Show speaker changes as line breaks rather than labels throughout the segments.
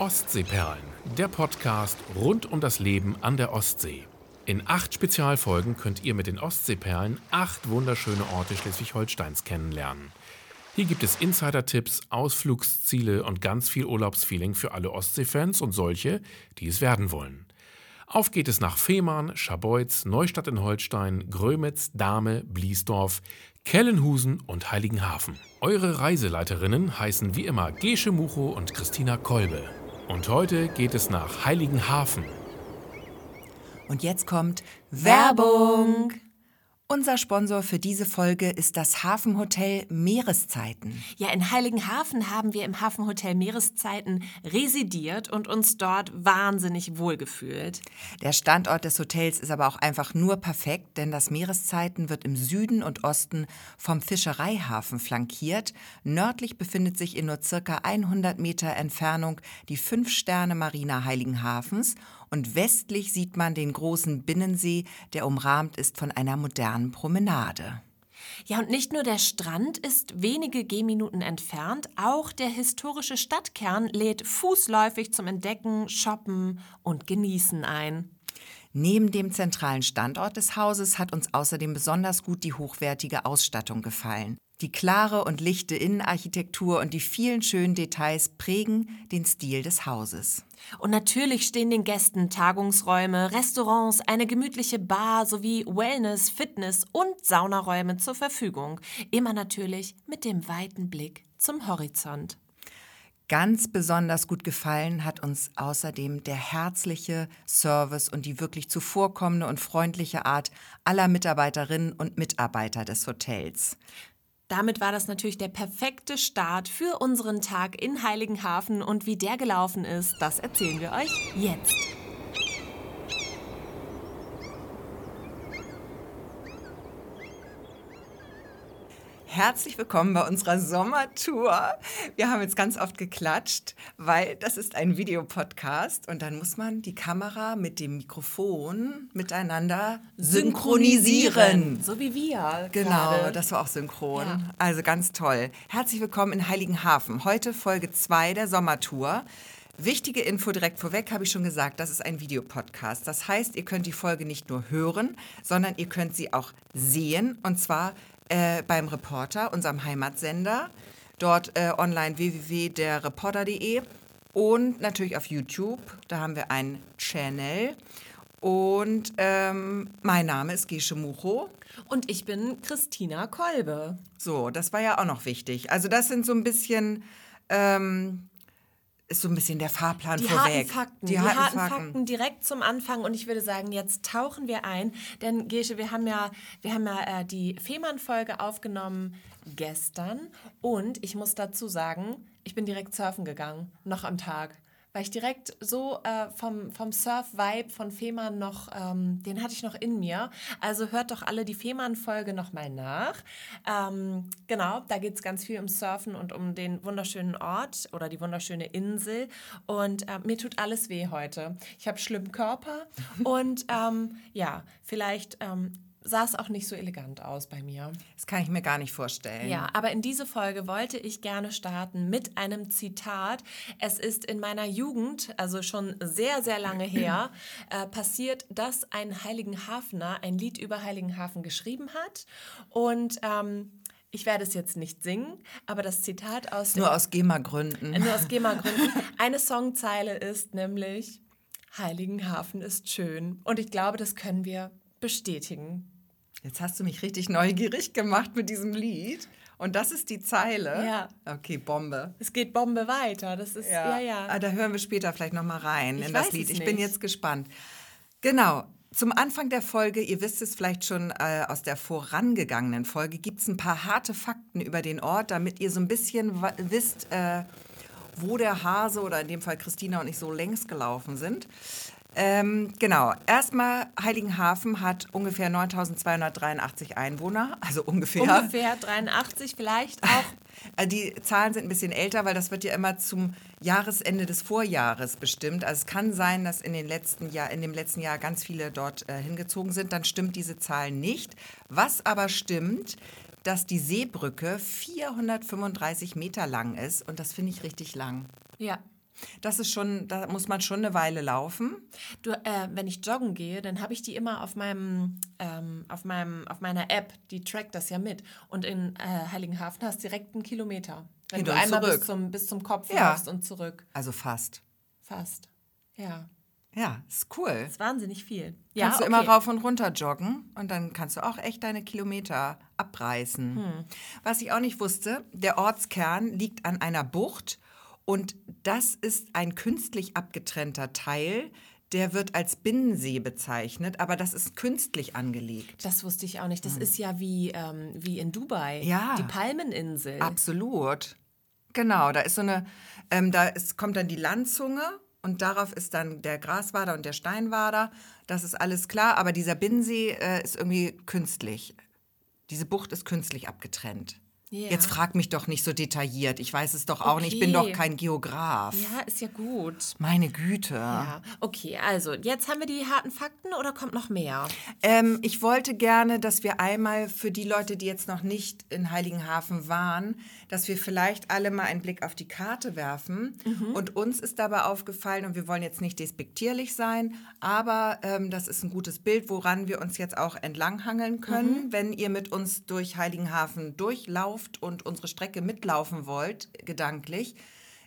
Ostseeperlen, der Podcast rund um das Leben an der Ostsee. In acht Spezialfolgen könnt ihr mit den Ostseeperlen acht wunderschöne Orte Schleswig-Holsteins kennenlernen. Hier gibt es Insider-Tipps, Ausflugsziele und ganz viel Urlaubsfeeling für alle Ostseefans und solche, die es werden wollen. Auf geht es nach Fehmarn, Scharbeutz, Neustadt in Holstein, Grömitz, Dahme, Bliesdorf, Kellenhusen und Heiligenhafen. Eure Reiseleiterinnen heißen wie immer Gesche Mucho und Christina Kolbe. Und heute geht es nach Heiligenhafen.
Und jetzt kommt Werbung. Unser Sponsor für diese Folge ist das Hafenhotel Meereszeiten.
Ja, in Heiligenhafen haben wir im Hafenhotel Meereszeiten residiert und uns dort wahnsinnig wohlgefühlt.
Der Standort des Hotels ist aber auch einfach nur perfekt, denn das Meereszeiten wird im Süden und Osten vom Fischereihafen flankiert. Nördlich befindet sich in nur circa 100 Meter Entfernung die Fünf-Sterne-Marina Heiligenhafens und westlich sieht man den großen Binnensee, der umrahmt ist von einer modernen Promenade.
Ja, und nicht nur der Strand ist wenige Gehminuten entfernt, auch der historische Stadtkern lädt fußläufig zum Entdecken, Shoppen und Genießen ein.
Neben dem zentralen Standort des Hauses hat uns außerdem besonders gut die hochwertige Ausstattung gefallen. Die klare und lichte Innenarchitektur und die vielen schönen Details prägen den Stil des Hauses.
Und natürlich stehen den Gästen Tagungsräume, Restaurants, eine gemütliche Bar sowie Wellness, Fitness und Saunaräume zur Verfügung. Immer natürlich mit dem weiten Blick zum Horizont.
Ganz besonders gut gefallen hat uns außerdem der herzliche Service und die wirklich zuvorkommende und freundliche Art aller Mitarbeiterinnen und Mitarbeiter des Hotels.
Damit war das natürlich der perfekte Start für unseren Tag in Heiligenhafen und wie der gelaufen ist, das erzählen wir euch jetzt.
Herzlich willkommen bei unserer Sommertour. Wir haben jetzt ganz oft geklatscht, weil das ist ein Videopodcast und dann muss man die Kamera mit dem Mikrofon miteinander synchronisieren.
So wie wir.
Genau,
gerade.
das war auch synchron.
Ja.
Also ganz toll. Herzlich willkommen in Heiligenhafen. Heute Folge 2 der Sommertour. Wichtige Info direkt vorweg habe ich schon gesagt, das ist ein Videopodcast. Das heißt, ihr könnt die Folge nicht nur hören, sondern ihr könnt sie auch sehen und zwar äh, beim Reporter, unserem Heimatsender, dort äh, online www.derreporter.de und natürlich auf YouTube. Da haben wir einen Channel. Und ähm, mein Name ist Gesche Mucho.
Und ich bin Christina Kolbe.
So, das war ja auch noch wichtig. Also das sind so ein bisschen, ähm, ist so ein bisschen der Fahrplan
Die
vorweg.
harten Fakten. Die, harten, Fakten. direkt zum Anfang. Und ich würde sagen, jetzt tauchen wir ein. Denn, Gesche, wir haben ja, wir haben ja äh, die Fehmarn-Folge aufgenommen gestern. Und ich muss dazu sagen, ich bin direkt surfen gegangen, noch am Tag. Weil ich direkt so äh, vom, vom Surf-Vibe von Fehmarn noch, ähm, den hatte ich noch in mir. Also hört doch alle die Fehmarn-Folge nochmal nach. Ähm, genau, da geht es ganz viel um Surfen und um den wunderschönen Ort oder die wunderschöne Insel. Und äh, mir tut alles weh heute. Ich habe schlimmen Körper und ähm, ja, vielleicht ähm, sah es auch nicht so elegant aus bei mir.
Das kann ich mir gar nicht vorstellen.
Ja, aber in diese Folge wollte ich gerne starten mit einem Zitat. Es ist in meiner Jugend, also schon sehr, sehr lange her, äh, passiert, dass ein Heiligenhafener ein Lied über Heiligenhafen geschrieben hat. Und ähm, ich werde es jetzt nicht singen, aber das Zitat aus
Nur aus GEMA-Gründen.
nur aus GEMA-Gründen. Eine Songzeile ist nämlich Heiligenhafen ist schön. Und ich glaube, das können wir bestätigen.
Jetzt hast du mich richtig neugierig gemacht mit diesem Lied. Und das ist die Zeile?
Ja.
Okay, Bombe.
Es geht Bombe weiter. Das ist, ja, ja.
Ah, da hören wir später vielleicht noch mal rein
Ich
in das Lied. Ich bin jetzt gespannt. Genau. Zum Anfang der Folge, ihr wisst es vielleicht schon äh, aus der vorangegangenen Folge, gibt es ein paar harte Fakten über den Ort, damit ihr so ein bisschen wisst, äh, wo der Hase oder in dem Fall Christina und ich so längs gelaufen sind. Ähm, genau, erstmal Heiligenhafen hat ungefähr 9283 Einwohner, also ungefähr.
Ungefähr 83 vielleicht auch.
Äh, Die Zahlen sind ein bisschen älter, weil das wird ja immer zum Jahresende des Vorjahres bestimmt. Also es kann sein, dass in, den letzten Jahr, in dem letzten Jahr ganz viele dort äh, hingezogen sind. Dann stimmt diese Zahl nicht. Was aber stimmt, dass die Seebrücke 435 Meter lang ist. Und das finde ich richtig lang.
Ja.
Das ist schon, da muss man schon eine Weile laufen.
Du, äh, wenn ich joggen gehe, dann habe ich die immer auf meinem, ähm, auf meinem, auf meiner App. Die trackt das ja mit. Und in äh, Heiligenhafen hast du direkt einen Kilometer. Wenn
Hin
du einmal
zurück.
bis zum, bis zum Kopf
Ja.
läufst und zurück.
Also fast.
Fast. Ja.
Ja, ist cool.
Das ist wahnsinnig viel.
Kannst
ja,
du immer
okay.
rauf und runter joggen und dann kannst du auch echt deine Kilometer abreißen.
Hm.
Was ich auch nicht wusste, der Ortskern liegt an einer Bucht und das ist ein künstlich abgetrennter Teil. Der wird als Binnensee bezeichnet, aber das ist künstlich angelegt.
Das wusste ich auch nicht. Das ist ja wie, ähm, wie in Dubai.
Ja.
Die Palmeninsel.
Absolut. Genau, da ist so eine, ähm, da ist, kommt dann die Landzunge und darauf ist dann der Graswader und der Steinwader. Das ist alles klar, aber dieser Binnensee äh, ist irgendwie künstlich. Diese Bucht ist künstlich abgetrennt.
Ja.
Jetzt frag mich doch nicht so detailliert. Ich weiß es doch auch nicht. Ich bin doch
Okay.
kein Geograf.
Ja, ist ja gut.
Meine Güte.
Ja, okay, also jetzt haben wir die harten Fakten oder kommt noch mehr?
Ähm, ich wollte gerne, dass wir einmal für die Leute, die jetzt noch nicht in Heiligenhafen waren, dass wir vielleicht alle mal einen Blick auf die Karte werfen. Und uns ist dabei aufgefallen, und wir wollen jetzt nicht despektierlich sein, aber ähm, das ist ein gutes Bild, woran wir uns jetzt auch entlanghangeln können, wenn ihr mit uns durch Heiligenhafen durchlauft und unsere Strecke mitlaufen wollt, gedanklich.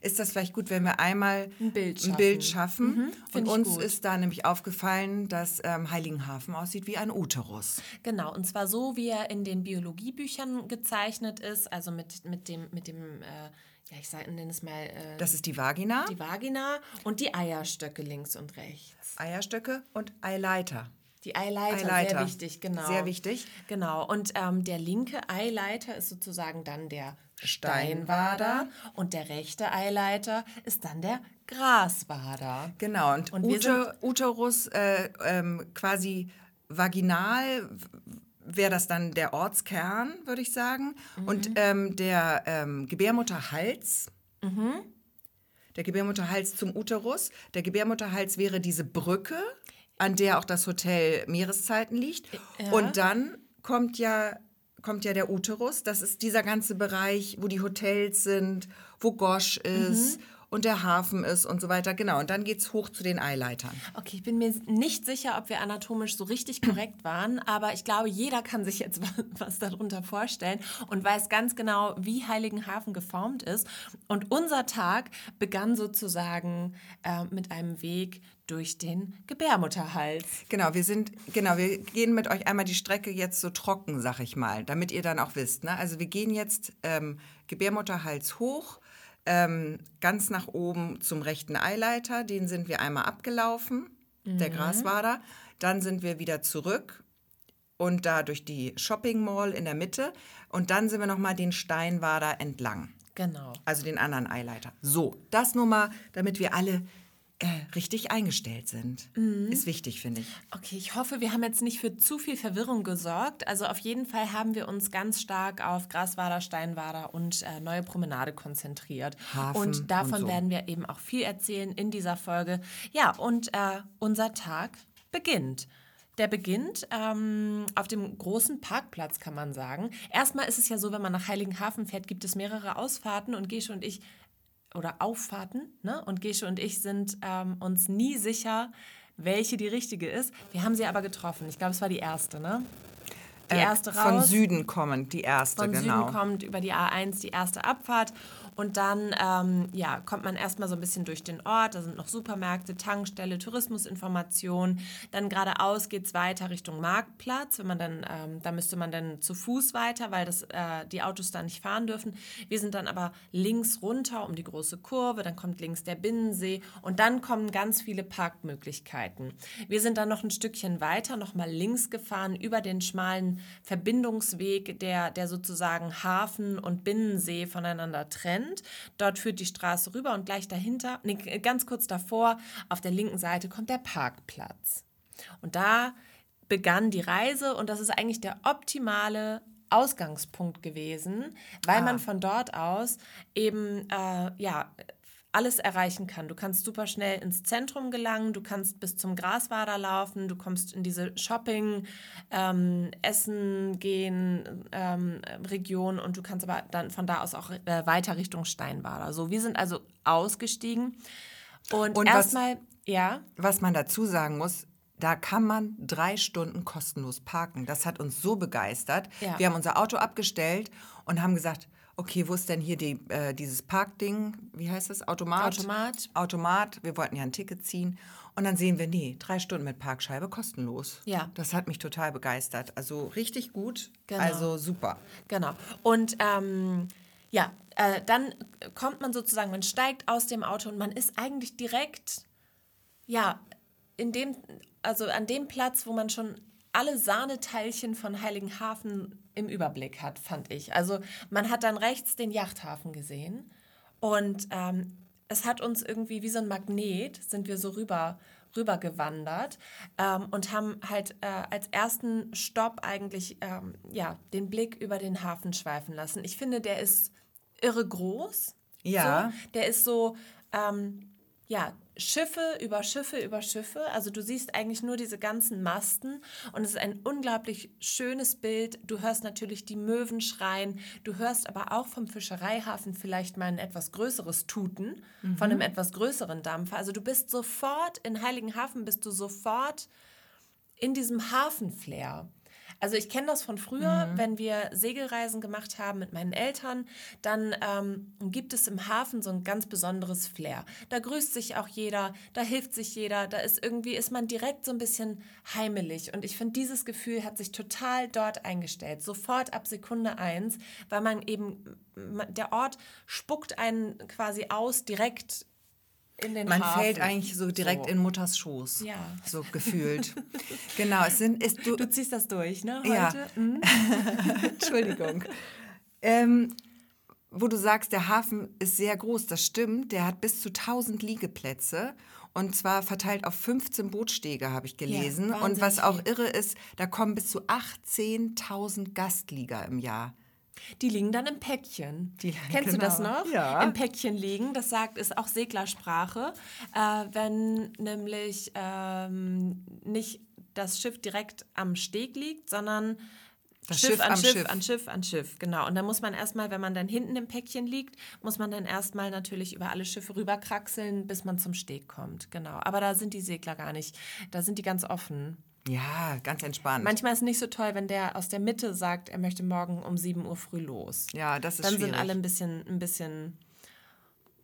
Ist das vielleicht gut, wenn wir einmal
Ein Bild
ein Bild schaffen?
Mhm,
und uns
gut.
ist da nämlich aufgefallen, dass ähm, Heiligenhafen aussieht wie ein Uterus.
Genau, und zwar so, wie er in den Biologiebüchern gezeichnet ist, also mit, mit dem, mit dem äh, ja, ich nenne es mal äh,
Das ist die Vagina,
die Vagina und die Eierstöcke links und rechts.
Eierstöcke und Eileiter.
Die Eileiter,
Eileiter.
sehr wichtig, genau.
Sehr wichtig.
Genau, und ähm, der linke Eileiter ist sozusagen dann der
Steinwader.
Und der rechte Eileiter ist dann der Graswader.
Genau, und,
Und
Ute, Uterus äh, ähm, quasi vaginal wäre das dann der Ortskern, würde ich sagen.
Mhm.
Und ähm, der ähm, Gebärmutterhals,
Mhm.
der Gebärmutterhals zum Uterus, der Gebärmutterhals wäre diese Brücke, an der auch das Hotel Meereszeiten liegt.
Ja.
Und dann kommt ja, kommt ja der Uterus, das ist dieser ganze Bereich, wo die Hotels sind, wo Gosch ist
Mhm.
und der Hafen ist und so weiter. Genau, und dann geht es hoch zu den Eileitern.
Okay, ich bin mir nicht sicher, ob wir anatomisch so richtig korrekt waren, aber ich glaube, jeder kann sich jetzt was, was darunter vorstellen und weiß ganz genau, wie Heiligenhafen geformt ist. Und unser Tag begann sozusagen äh, mit einem Weg durch den Gebärmutterhals.
Genau, wir sind, genau, wir gehen mit euch einmal die Strecke jetzt so trocken, sag ich mal, damit ihr dann auch wisst. Ne? Also wir gehen jetzt ähm, Gebärmutterhals hoch, ähm, ganz nach oben zum rechten Eileiter, den sind wir einmal abgelaufen, der Graswader. Dann sind wir wieder zurück und da durch die Shopping Mall in der Mitte und dann sind wir nochmal den Steinwader entlang.
Genau.
Also den anderen Eileiter. So, das nur mal, damit wir alle richtig eingestellt sind. Ist wichtig, finde ich.
Okay, ich hoffe, wir haben jetzt nicht für zu viel Verwirrung gesorgt. Also auf jeden Fall haben wir uns ganz stark auf Graswader, Steinwader und äh, Neue Promenade konzentriert.
Hafen
und davon
und so.
werden wir eben auch viel erzählen in dieser Folge. Ja, und äh, unser Tag beginnt. Der beginnt ähm, auf dem großen Parkplatz, kann man sagen. Erstmal ist es ja so, wenn man nach Heiligenhafen fährt, gibt es mehrere Ausfahrten und Gesche und ich oder Auffahrten. Ne? Und Gesche und ich sind ähm, uns nie sicher, welche die richtige ist. Wir haben sie aber getroffen. Ich glaube, es war die erste, ne? Die
Äh,
erste raus.
Von Süden kommend, die erste,
Von
genau.
Süden kommt über die A1 die erste Abfahrt. Und dann ähm, ja, kommt man erstmal so ein bisschen durch den Ort. Da sind noch Supermärkte, Tankstelle, Tourismusinformation. Dann geradeaus geht es weiter Richtung Marktplatz. Wenn man dann, ähm, da müsste man dann zu Fuß weiter, weil das, äh, die Autos da nicht fahren dürfen. Wir sind dann aber links runter um die große Kurve. Dann kommt links der Binnensee. Und dann kommen ganz viele Parkmöglichkeiten. Wir sind dann noch ein Stückchen weiter, nochmal links gefahren über den schmalen Verbindungsweg, der, der sozusagen Hafen und Binnensee voneinander trennt. Dort führt die Straße rüber und gleich dahinter, nee, ganz kurz davor, auf der linken Seite kommt der Parkplatz. Und da begann die Reise und das ist eigentlich der optimale Ausgangspunkt gewesen, weil man von dort aus eben äh, ja alles erreichen kann. Du kannst super schnell ins Zentrum gelangen, du kannst bis zum Graswader laufen, du kommst in diese Shopping, ähm, Essen gehen ähm, Region und du kannst aber dann von da aus auch äh, weiter Richtung Steinwader. So, wir sind also ausgestiegen Und,
Und
erstmal, ja,
Was man dazu sagen muss, da kann man drei Stunden kostenlos parken. Das hat uns so begeistert.
Ja.
Wir haben unser Auto abgestellt und haben gesagt, okay, wo ist denn hier die, äh, dieses Parkding? Wie heißt das? Automat?
Automat.
Automat. Wir wollten ja ein Ticket ziehen. Und dann sehen wir, nee, drei Stunden mit Parkscheibe kostenlos.
Ja.
Das hat mich total begeistert. Also richtig gut.
Genau.
Also super.
Genau. Und ähm, ja, äh, dann kommt man sozusagen, man steigt aus dem Auto und man ist eigentlich direkt, ja, in dem, also an dem Platz, wo man schon alle Sahneteilchen von Heiligenhafen im Überblick hat, fand ich. Also man hat dann rechts den Yachthafen gesehen und ähm, es hat uns irgendwie wie so ein Magnet, sind wir so rüber rüber gewandert ähm, und haben halt äh, als ersten Stopp eigentlich ähm, ja, den Blick über den Hafen schweifen lassen. Ich finde, der ist irre groß.
Ja.
So. Der ist so, ähm, ja, Schiffe über Schiffe über Schiffe. Also du siehst eigentlich nur diese ganzen Masten und es ist ein unglaublich schönes Bild. Du hörst natürlich die Möwen schreien, du hörst aber auch vom Fischereihafen vielleicht mal ein etwas größeres Tuten von einem etwas größeren Dampfer. Also du bist sofort in Heiligenhafen, bist du sofort in diesem Hafenflair. Also ich kenne das von früher, wenn wir Segelreisen gemacht haben mit meinen Eltern, dann ähm, gibt es im Hafen so ein ganz besonderes Flair. Da grüßt sich auch jeder, da hilft sich jeder, da ist irgendwie, ist man direkt so ein bisschen heimelig. Und ich finde, dieses Gefühl hat sich total dort eingestellt, sofort ab Sekunde eins, weil man eben, der Ort spuckt einen quasi aus direkt in den
Man
Hafen.
fällt eigentlich so direkt
So.
in Mutters Schoß.
Ja.
So gefühlt. genau, es sind, ist, du,
Du ziehst das durch, ne?
Ja.
Heute? Mhm.
Entschuldigung. ähm, wo du sagst, der Hafen ist sehr groß, das stimmt. Der hat bis zu 1000 Liegeplätze. Und zwar verteilt auf 15 Bootstege, habe ich gelesen.
Ja,
und was auch irre ist, da kommen bis zu 18.000 Gastlieger im Jahr.
Die liegen dann im Päckchen.
Die-
Kennst du das
genau.
noch?
Ja.
Im Päckchen liegen. Das sagt, ist auch Seglersprache. Äh, wenn nämlich ähm, nicht das Schiff direkt am Steg liegt, sondern
Das
Schiff,
Schiff
an Schiff,
Schiff.
an Schiff, an Schiff, genau. Und dann muss man erstmal, wenn man dann hinten im Päckchen liegt, muss man dann erstmal natürlich über alle Schiffe rüberkraxeln, bis man zum Steg kommt, genau. Aber da sind die Segler gar nicht, da sind die ganz offen.
Ja, ganz entspannt.
Manchmal ist es nicht so toll, wenn der aus der Mitte sagt, er möchte morgen um 7 Uhr früh los.
ja, das ist
Dann
schwierig.
sind alle ein bisschen, ein bisschen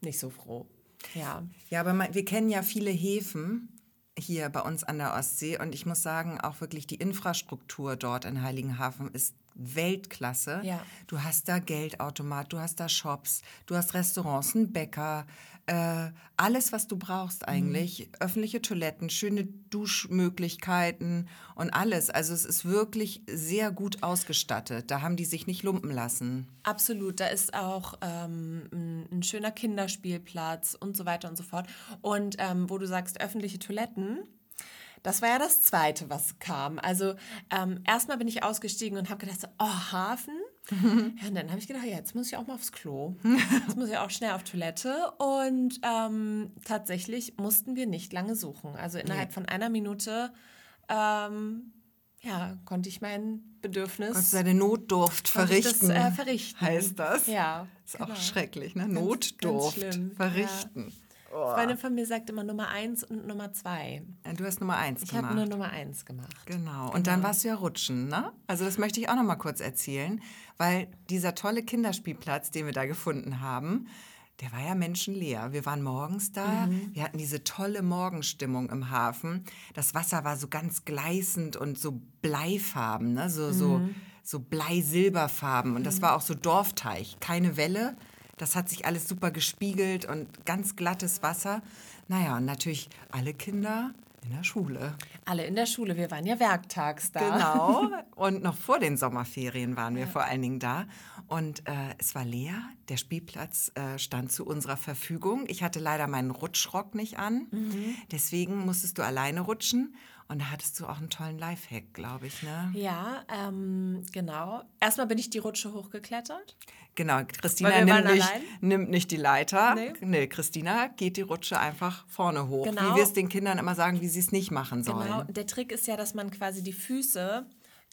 nicht so froh. Ja.
Ja, aber man, wir kennen ja viele Häfen hier bei uns an der Ostsee und ich muss sagen, auch wirklich die Infrastruktur dort in Heiligenhafen ist Weltklasse.
Ja.
Du hast da Geldautomat, du hast da Shops, du hast Restaurants, einen Bäcker, äh, alles, was du brauchst eigentlich. Öffentliche Toiletten, schöne Duschmöglichkeiten und alles. Also es ist wirklich sehr gut ausgestattet. Da haben die sich nicht lumpen lassen.
Absolut, da ist auch ähm, ein, ein schöner Kinderspielplatz und so weiter und so fort. Und ähm, wo du sagst, öffentliche Toiletten, das war ja das Zweite, was kam. Also ähm, erstmal bin ich ausgestiegen und habe gedacht, so, oh, Hafen. Ja, und dann habe ich gedacht, ja, jetzt muss ich auch mal aufs Klo. Jetzt muss ich auch schnell auf Toilette. Und ähm, tatsächlich mussten wir nicht lange suchen. Also innerhalb von einer Minute ähm, ja, konnte ich mein Bedürfnis
du deine Notdurft verrichten.
Das, äh, verrichten.
Heißt das?
Ja.
Ist
genau.
auch schrecklich, ne?
Ganz-
Notdurft
ganz schlimm,
verrichten.
Eine Freundin von mir sagt immer Nummer eins und Nummer zwei.
Ja, Du hast Nummer eins
Ich habe
gemacht.
nur Nummer eins gemacht.
Genau. Und dann warst du ja rutschen, ne? Also das möchte ich auch noch mal kurz erzählen, weil dieser tolle Kinderspielplatz, den wir da gefunden haben, der war ja menschenleer. Wir waren morgens da, wir hatten diese tolle Morgenstimmung im Hafen. Das Wasser war so ganz gleißend und so bleifarben, ne? so, so, so blei-silberfarben. Und das war auch so Dorfteich, keine Welle. Das hat sich alles super gespiegelt und ganz glattes Wasser. Naja, und natürlich alle Kinder in der Schule.
Alle in der Schule, wir waren ja werktags da.
Genau. Und noch vor den Sommerferien waren wir vor allen Dingen da. Und äh, es war leer. Der Spielplatz äh, stand zu unserer Verfügung. Ich hatte leider meinen Rutschrock nicht an. Deswegen musstest du alleine rutschen. Und da hattest du auch einen tollen Lifehack, glaube ich. Ne?
Ja, ähm, genau. Erstmal bin ich die Rutsche hochgeklettert.
Genau, Christina nimmt nicht, nimmt nicht die Leiter.
Nee.
Nee. Christina geht die Rutsche einfach vorne hoch.
Genau.
Wie wir es den Kindern immer sagen, wie sie es nicht machen sollen.
Genau. Der Trick ist ja, dass man quasi die Füße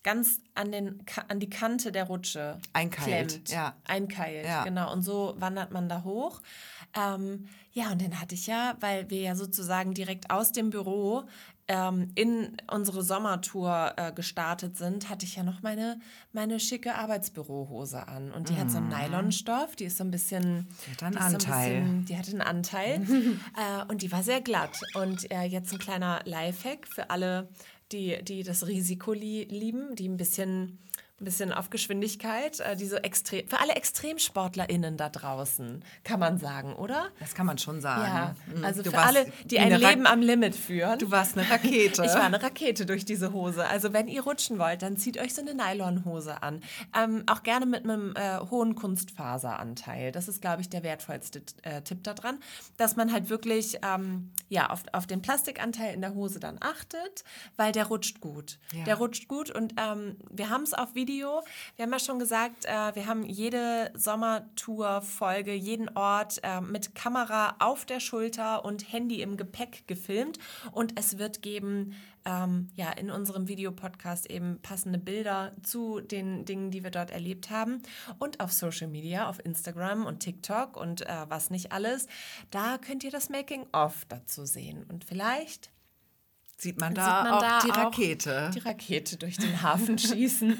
ganz an, den, an die Kante der Rutsche
Einkeilt,
klemmt.
ja.
Einkeilt,
Ja.
genau. Und so wandert man da hoch. Ähm, ja, und dann hatte ich ja, weil wir ja sozusagen direkt aus dem Büro ähm, in unsere Sommertour äh, gestartet sind, hatte ich ja noch meine, meine schicke Arbeitsbürohose an. Und die hat so einen Nylonstoff, die ist so ein bisschen...
Die hat einen
die ist so ein
Anteil.
bisschen- die hatte einen Anteil äh, und die war sehr glatt. Und äh, jetzt ein kleiner Lifehack für alle, die, die das Risiko li lieben, die ein bisschen, bisschen auf Geschwindigkeit, äh, die so extrem, für alle ExtremsportlerInnen da draußen, kann man sagen, oder?
Das kann man schon sagen.
Ja,
Mhm.
also
Du
für alle, die ein
eine Ra-
Leben am Limit führen.
Du warst eine Rakete.
Ich war eine Rakete durch diese Hose. Also wenn ihr rutschen wollt, dann zieht euch so eine Nylonhose an. Ähm, auch gerne mit einem äh, hohen Kunstfaseranteil. Das ist, glaube ich, der wertvollste äh, Tipp daran, dass man halt wirklich ähm, ja, auf, auf den Plastikanteil in der Hose dann achtet, weil der rutscht gut.
Ja.
Der rutscht gut und ähm, wir haben es auf Video. Wir haben ja schon gesagt, äh, wir haben jede Sommertour-Folge, jeden Ort äh, mit Kamera auf der Schulter und Handy im Gepäck gefilmt. Und es wird geben, ähm, ja, in unserem Videopodcast eben passende Bilder zu den Dingen, die wir dort erlebt haben. Und auf Social Media, auf Instagram und TikTok und äh, was nicht alles. Da könnt ihr das Making-of dazu sehen. Und vielleicht
Sieht man
sieht
da
man
auch
da
die
auch
Rakete.
Die Rakete durch den Hafen schießen.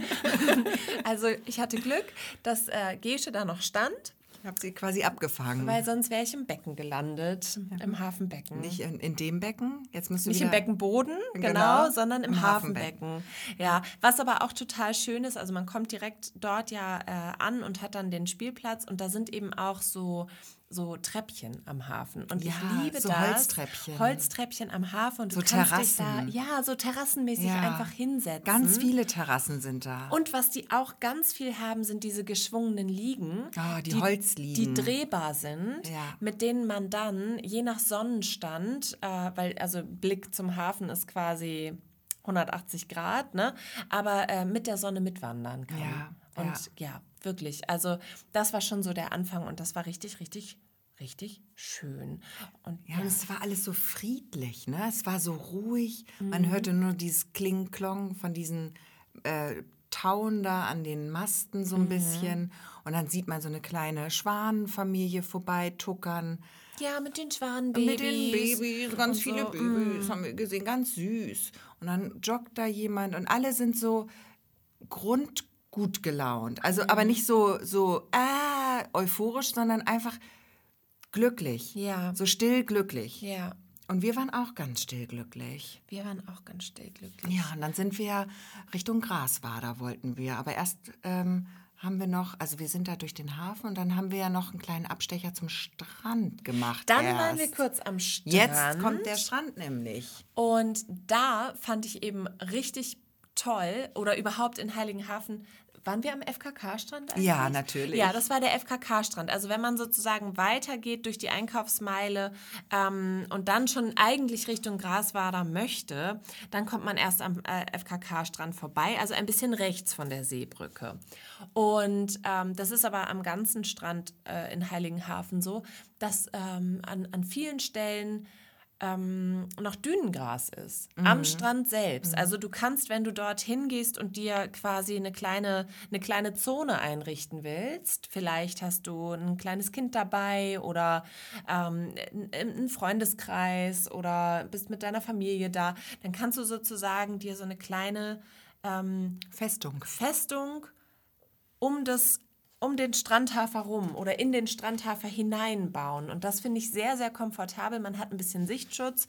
also ich hatte Glück, dass äh, Gesche da noch stand,
Ich habe sie quasi abgefangen.
weil sonst wäre ich im Becken gelandet, im Hafenbecken.
Nicht in, in dem Becken. Jetzt müssen
Nicht im Beckenboden, genau,
Genau,
sondern im,
im
Hafenbecken. Ja, was aber auch total schön ist, also man kommt direkt dort ja äh, an und hat dann den Spielplatz und da sind eben auch so so Treppchen am Hafen und
Ja,
ich liebe
so
das
Holztreppchen.
Holztreppchen am Hafen und du
So
kannst dich da
Terrassen.
ja so terrassenmäßig
Ja.
einfach hinsetzen
Ganz viele Terrassen sind da.
und was die auch ganz viel haben, sind diese geschwungenen Liegen.
Ah, die Holzliegen.
Die drehbar sind,
Ja.
mit denen man dann, je nach Sonnenstand, äh, weil also Blick zum Hafen ist quasi 180 Grad, ne? aber äh, mit der Sonne mitwandern kann.
Ja,
und ja. wirklich. Also das war schon so der Anfang und das war richtig, richtig, richtig schön. Und
Ja, und es war alles so friedlich, ne? Es war so ruhig.
Mhm.
Man hörte nur dieses Kling-Klong von diesen äh, Tauen da an den Masten so ein
Mhm.
bisschen. Und dann sieht man so eine kleine Schwanenfamilie vorbei tuckern.
ja, mit den Schwanenbabys.
Mit den Babys, ganz
und
viele
so, mm.
Babys haben wir gesehen, ganz süß. Und dann joggt da jemand und alle sind so grundgut gelaunt. Also
Mhm.
aber nicht so, so äh, euphorisch, sondern einfach glücklich.
Ja.
So still glücklich.
Ja,
Und wir waren auch ganz still glücklich.
wir waren auch ganz still glücklich.
Ja, und dann sind wir Richtung Graswader wollten wir. Aber erst ähm, haben wir noch, also wir sind da durch den Hafen und dann haben wir ja noch einen kleinen Abstecher zum Strand gemacht.
Dann
erst.
waren wir kurz am Strand.
Jetzt kommt der Strand nämlich.
Und da fand ich eben richtig toll oder überhaupt in Heiligenhafen. Waren wir am FKK-Strand eigentlich?
Ja, natürlich.
Ja, das war der FKK-Strand. Also wenn man sozusagen weitergeht durch die Einkaufsmeile ähm, und dann schon eigentlich Richtung Graswader möchte, dann kommt man erst am äh, FKK-Strand vorbei, also ein bisschen rechts von der Seebrücke. Und ähm, das ist aber am ganzen Strand äh, in Heiligenhafen so, dass ähm, an, an vielen Stellen ähm, noch Dünengras ist. Am Strand selbst. Also du kannst, wenn du dorthin gehst und dir quasi eine kleine, eine kleine Zone einrichten willst, vielleicht hast du ein kleines Kind dabei oder ähm, einen Freundeskreis oder bist mit deiner Familie da, dann kannst du sozusagen dir so eine kleine ähm,
Festung.
Festung um das um den Strandhafer rum oder in den Strandhafer hineinbauen. Und das finde ich sehr, sehr komfortabel. Man hat ein bisschen Sichtschutz,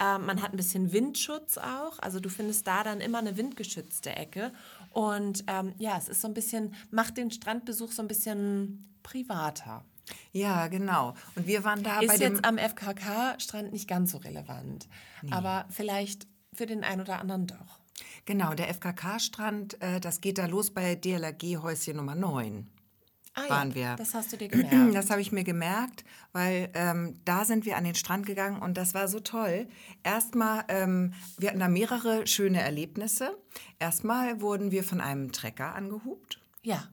äh, man hat ein bisschen Windschutz auch. Also du findest da dann immer eine windgeschützte Ecke. Und ähm, ja, es ist so ein bisschen, macht den Strandbesuch so ein bisschen privater.
Ja, genau. Und wir waren da bei
Ist
dem.
jetzt am FKK-Strand nicht ganz so relevant. Aber vielleicht für den einen oder anderen doch.
Genau, der FKK-Strand, äh, das geht da los bei DLRG Häuschen Nummer 9.
Ah,
Waren
ja,
wir.
Das hast du dir gemerkt.
Das habe ich mir gemerkt, weil ähm, da sind wir an den Strand gegangen und das war so toll. Erstmal, ähm, wir hatten da mehrere schöne Erlebnisse. Erstmal wurden wir von einem Trecker angehupt
ja.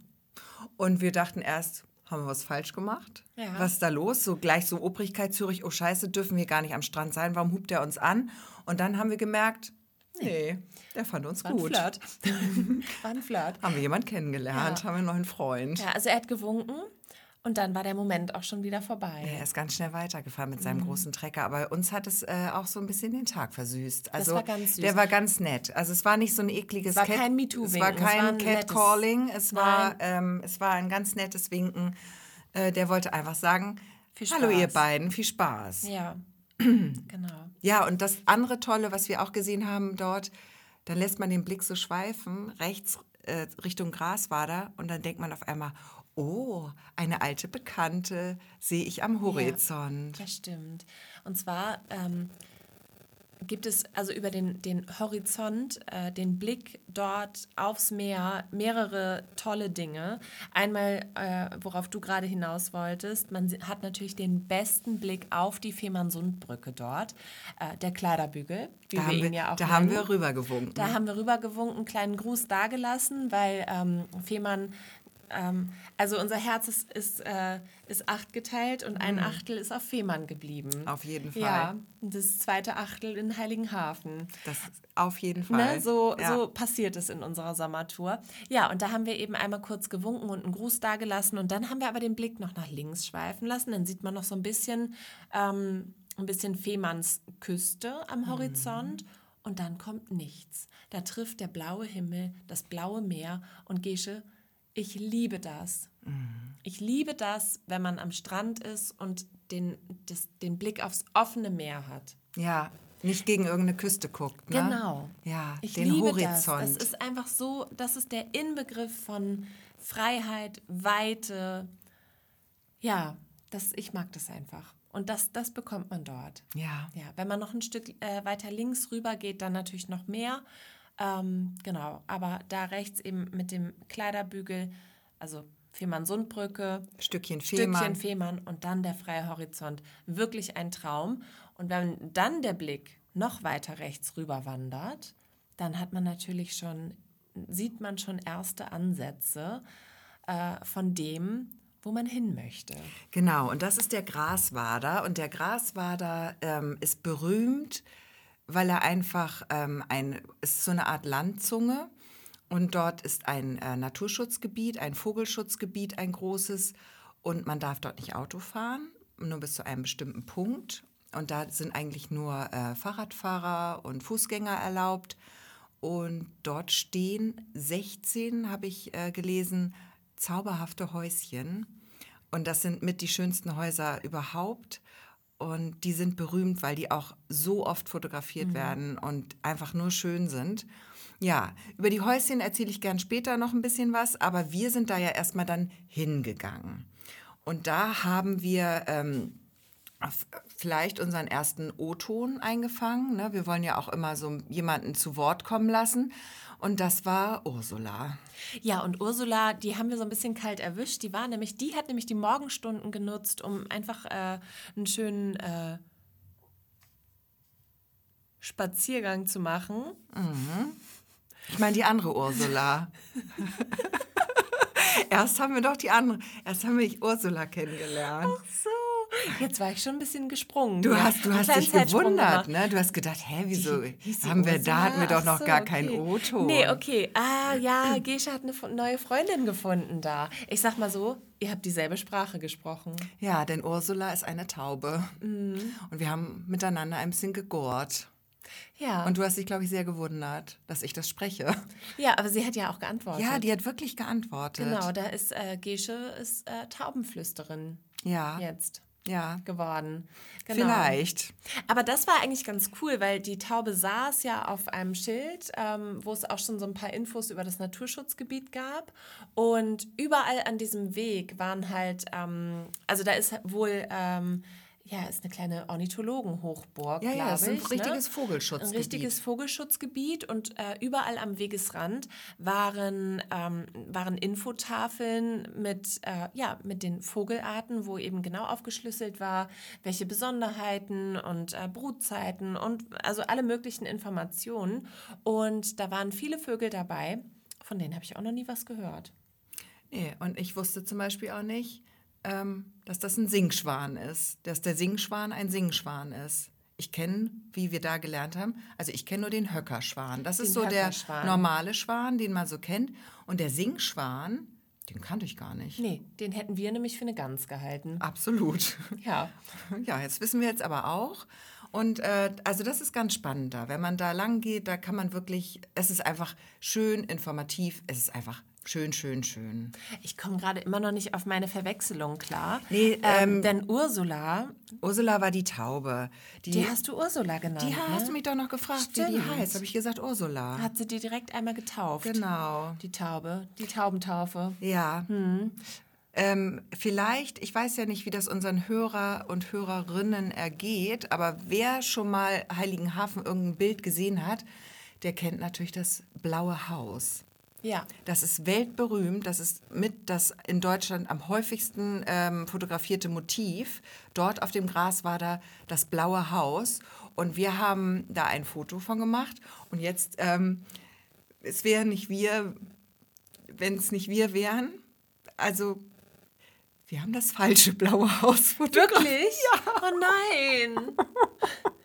und wir dachten erst, haben wir was falsch gemacht?
Ja.
Was ist da los? So gleich so Obrigkeit Zürich, oh Scheiße, dürfen wir gar nicht am Strand sein, warum hupt er uns an? Und dann haben wir gemerkt, Nee, der fand uns
War
gut.
ein Flirt. War ein Flirt.
Haben wir jemanden kennengelernt,
Ja.
haben wir einen neuen Freund.
Ja, also er hat gewunken und dann war der Moment auch schon wieder vorbei.
Er ist ganz schnell weitergefahren mit
Mhm.
seinem großen Trecker, aber uns hat es äh, auch so ein bisschen den Tag versüßt. Also
war ganz süß.
der war ganz nett. Also es war nicht so ein ekliges
war
Cat-
kein MeToo-Winken,
Es war
es war
kein Catcalling, es war,
Nein.
ähm, es war ein ganz nettes Winken. Äh, der wollte einfach sagen, hallo ihr
Spaß."
beiden, viel Spaß.
Ja, genau.
Ja, und das andere Tolle, was wir auch gesehen haben dort, dann lässt man den Blick so schweifen, rechts äh, Richtung Graswader und dann denkt man auf einmal, oh, eine alte Bekannte sehe ich am Horizont.
Das stimmt. Und zwar ähm, gibt es also über den, den Horizont, äh, den Blick dort aufs Meer, mehrere tolle Dinge. Einmal, äh, worauf du gerade hinaus wolltest, man hat natürlich den besten Blick auf die Fehmarnsundbrücke dort, äh, der Kleiderbügel, wie
Da,
wir
haben
ihn
wir,
ja auch
da haben
nennen.
wir rübergewunken.
Da haben wir rübergewunken, einen kleinen Gruß dagelassen, weil ähm, Fehmarn, ähm, also unser Herz ist, ist, äh, ist acht geteilt und ein Achtel ist auf Fehmarn geblieben.
Mhm. Auf jeden Fall.
Ja, das zweite Achtel in Heiligenhafen.
Das auf jeden Fall.
Ne, so,
ja.
so passiert es in unserer Sommertour. Ja, und da haben wir eben einmal kurz gewunken und einen Gruß dagelassen und dann haben wir aber den Blick noch nach links schweifen lassen. Dann sieht man noch so ein bisschen, ähm, ein bisschen Fehmarns Küste am Horizont. Und dann kommt nichts. Da trifft der blaue Himmel, das blaue Meer und Gesche, ich liebe das. Ich liebe das, wenn man am Strand ist und den, das, den Blick aufs offene Meer hat.
ja, nicht gegen irgendeine Küste guckt. Ne?
Genau.
Ja,
ich
den
liebe
Horizont.
Das. das ist einfach so, das ist der Inbegriff von Freiheit, Weite. Ja, das, ich mag das einfach. Und das, das bekommt man dort.
ja.
Ja, wenn man noch ein Stück äh, weiter links rüber geht, dann natürlich noch mehr. Ähm, genau, aber da rechts eben mit dem Kleiderbügel, also Fehmarn-Sundbrücke,
Stückchen Fehmarn.
Stückchen Fehmarn und dann der freie Horizont. Wirklich ein Traum. Und wenn dann der Blick noch weiter rechts rüber wandert, dann hat man natürlich schon, sieht man schon erste Ansätze äh, von dem, wo man hin möchte.
Genau, und das ist der Graswader. Und der Graswader ähm, ist berühmt, weil er einfach ähm, ein, ist so eine Art Landzunge. Und dort ist ein äh, Naturschutzgebiet, ein Vogelschutzgebiet, ein großes. Und man darf dort nicht Auto fahren, nur bis zu einem bestimmten Punkt. Und da sind eigentlich nur äh, Fahrradfahrer und Fußgänger erlaubt. Und dort stehen 16, habe ich äh, gelesen, zauberhafte Häuschen. Und das sind mit die schönsten Häuser überhaupt. Und die sind berühmt, weil die auch so oft fotografiert werden und einfach nur schön sind. Ja, über die Häuschen erzähle ich gern später noch ein bisschen was, aber wir sind da ja erstmal dann hingegangen. Und da haben wir ähm, vielleicht unseren ersten O-Ton eingefangen. Ne? Wir wollen ja auch immer so jemanden zu Wort kommen lassen. Und das war Ursula.
Ja, und Ursula, die haben wir so ein bisschen kalt erwischt. Die war nämlich, die hat nämlich die Morgenstunden genutzt, um einfach äh, einen schönen äh, Spaziergang zu machen.
Ich meine die andere Ursula. Erst haben wir doch die andere, erst haben wir Ursula kennengelernt.
So, jetzt war ich schon ein bisschen gesprungen.
Du hast, du hast dich gewundert, ne? Du hast gedacht, hä, wieso
Hieß sie
haben wir da hatten wir doch noch
so,
gar
okay.
kein O-Ton.
Nee, okay. Ah, ja, Gesche hat eine neue Freundin gefunden da. Ich sag mal so, ihr habt dieselbe Sprache gesprochen.
Ja, denn Ursula ist eine Taube.
Mhm.
Und wir haben miteinander ein bisschen gegurrt.
Ja.
Und du hast dich, glaube ich, sehr gewundert, dass ich das spreche.
ja, aber sie hat ja auch geantwortet.
Ja, die hat wirklich geantwortet.
Genau, da ist äh, Gesche ist äh, Taubenflüsterin
Ja,
jetzt
ja.
geworden. Genau.
Vielleicht.
Aber das war eigentlich ganz cool, weil die Taube saß ja auf einem Schild, ähm, wo es auch schon so ein paar Infos über das Naturschutzgebiet gab. Und überall an diesem Weg waren halt, ähm, also da ist wohl, ähm, ja, ist eine kleine Ornithologenhochburg,
Ja, ja,
glaube
es ist ein
ich.
richtiges
ne?
Vogelschutzgebiet.
Ein richtiges Vogelschutzgebiet und äh, überall am Wegesrand waren, ähm, waren Infotafeln mit, äh, ja, mit den Vogelarten, wo eben genau aufgeschlüsselt war, welche Besonderheiten und äh, Brutzeiten und also alle möglichen Informationen. Und da waren viele Vögel dabei, von denen habe ich auch noch nie was gehört.
Nee, und ich wusste zum Beispiel auch nicht, dass das ein Singschwan ist. Dass der Singschwan ein Singschwan ist. ich kenne, wie wir da gelernt haben, also ich kenne nur den Höckerschwan. Das
Den
ist so der normale Schwan, den man so kennt. Und der Singschwan, den kannte ich gar nicht.
Nee, den hätten wir nämlich für eine Gans gehalten.
Absolut.
Ja.
Ja, jetzt wissen wir jetzt aber auch. Und äh, also das ist ganz spannend da. Wenn man da lang geht, da kann man wirklich, es ist einfach schön informativ, es ist einfach schön, schön, schön.
Ich komme gerade immer noch nicht auf meine Verwechslung klar.
Nee,
ähm,
ähm,
denn Ursula,
Ursula war die Taube. Die,
die hast du Ursula genannt.
die hast
ne?
du mich doch noch gefragt, wie die
Stimmt.
heißt. Habe ich gesagt, Ursula.
Hat sie die direkt einmal getauft.
Genau.
Die Taube, die Taubentaufe.
Ja. Ähm, vielleicht, ich weiß ja nicht, wie das unseren Hörer und Hörerinnen ergeht, aber wer schon mal Heiligenhafen irgendein Bild gesehen hat, der kennt natürlich das Blaue Haus.
Ja.
Das ist weltberühmt. Das ist mit das in Deutschland am häufigsten ähm, fotografierte Motiv. Dort auf dem Gras war da das blaue Haus. Und wir haben da ein Foto von gemacht. Und jetzt, ähm, es wären nicht wir, wenn es nicht wir wären. Also, wir haben das falsche blaue Haus fotografiert.
Wirklich? Ja. Oh nein.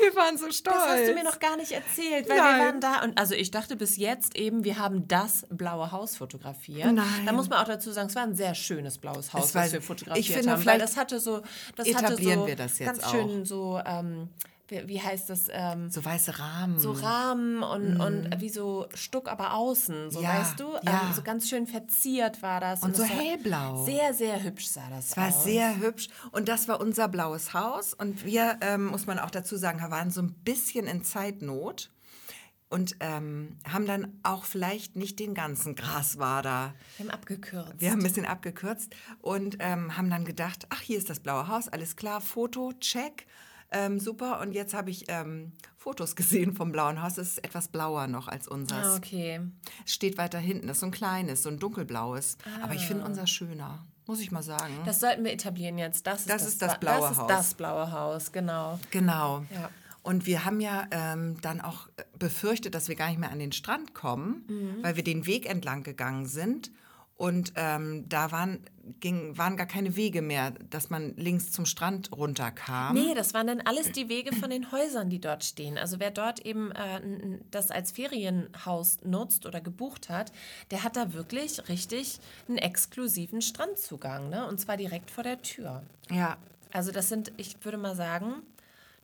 Wir waren so stolz.
Das hast du mir noch gar nicht erzählt, weil
Nein.
wir waren da und also ich dachte bis jetzt eben, wir haben das blaue Haus fotografiert.
Nein.
Da muss man auch dazu sagen, es war ein sehr schönes blaues Haus,
war-
was wir fotografiert
ich finde,
haben, weil das hatte so, das
etablieren
hatte so
wir das jetzt
ganz
auch.
schön so, ähm, wie, heißt das? Ähm,
so weiße Rahmen.
so Rahmen und, und wie so Stuck, aber außen, so
Mhm. Ja,
weißt du?
ja.
Ähm, so ganz schön verziert war das.
Und so
das
hellblau.
Sehr, sehr hübsch sah das
Es war
aus.
sehr hübsch und das war unser blaues Haus und wir, ähm, muss man auch dazu sagen, waren so ein bisschen in Zeitnot und ähm, haben dann auch vielleicht nicht den ganzen Graswader,
Wir haben abgekürzt.
wir haben ein bisschen abgekürzt und ähm, haben dann gedacht, ach, hier ist das blaue Haus, alles klar, Foto, check. Ähm, super, und jetzt habe ich ähm, Fotos gesehen vom blauen Haus. Es ist etwas blauer noch als unseres.
ah, okay.
Es steht weiter hinten, das ist so ein kleines, so ein dunkelblaues. Aber ich finde unser schöner, muss ich mal sagen.
Das sollten wir etablieren jetzt. Das ist
Das
das,
ist das
Bla-
blaue
das
Haus.
ist das blaue Haus, genau.
Genau.
Ja.
Und wir haben ja ähm, dann auch befürchtet, dass wir gar nicht mehr an den Strand kommen,
Mhm.
weil wir den Weg entlang gegangen sind. Und ähm, da waren, ging, waren gar keine Wege mehr, dass man links zum Strand runterkam.
Nee, das waren dann alles die Wege von den Häusern, die dort stehen. Also wer dort eben äh, das als Ferienhaus nutzt oder gebucht hat, der hat da wirklich richtig einen exklusiven Strandzugang. Ne? Und zwar direkt vor der Tür.
Ja,
Also das sind, ich würde mal sagen,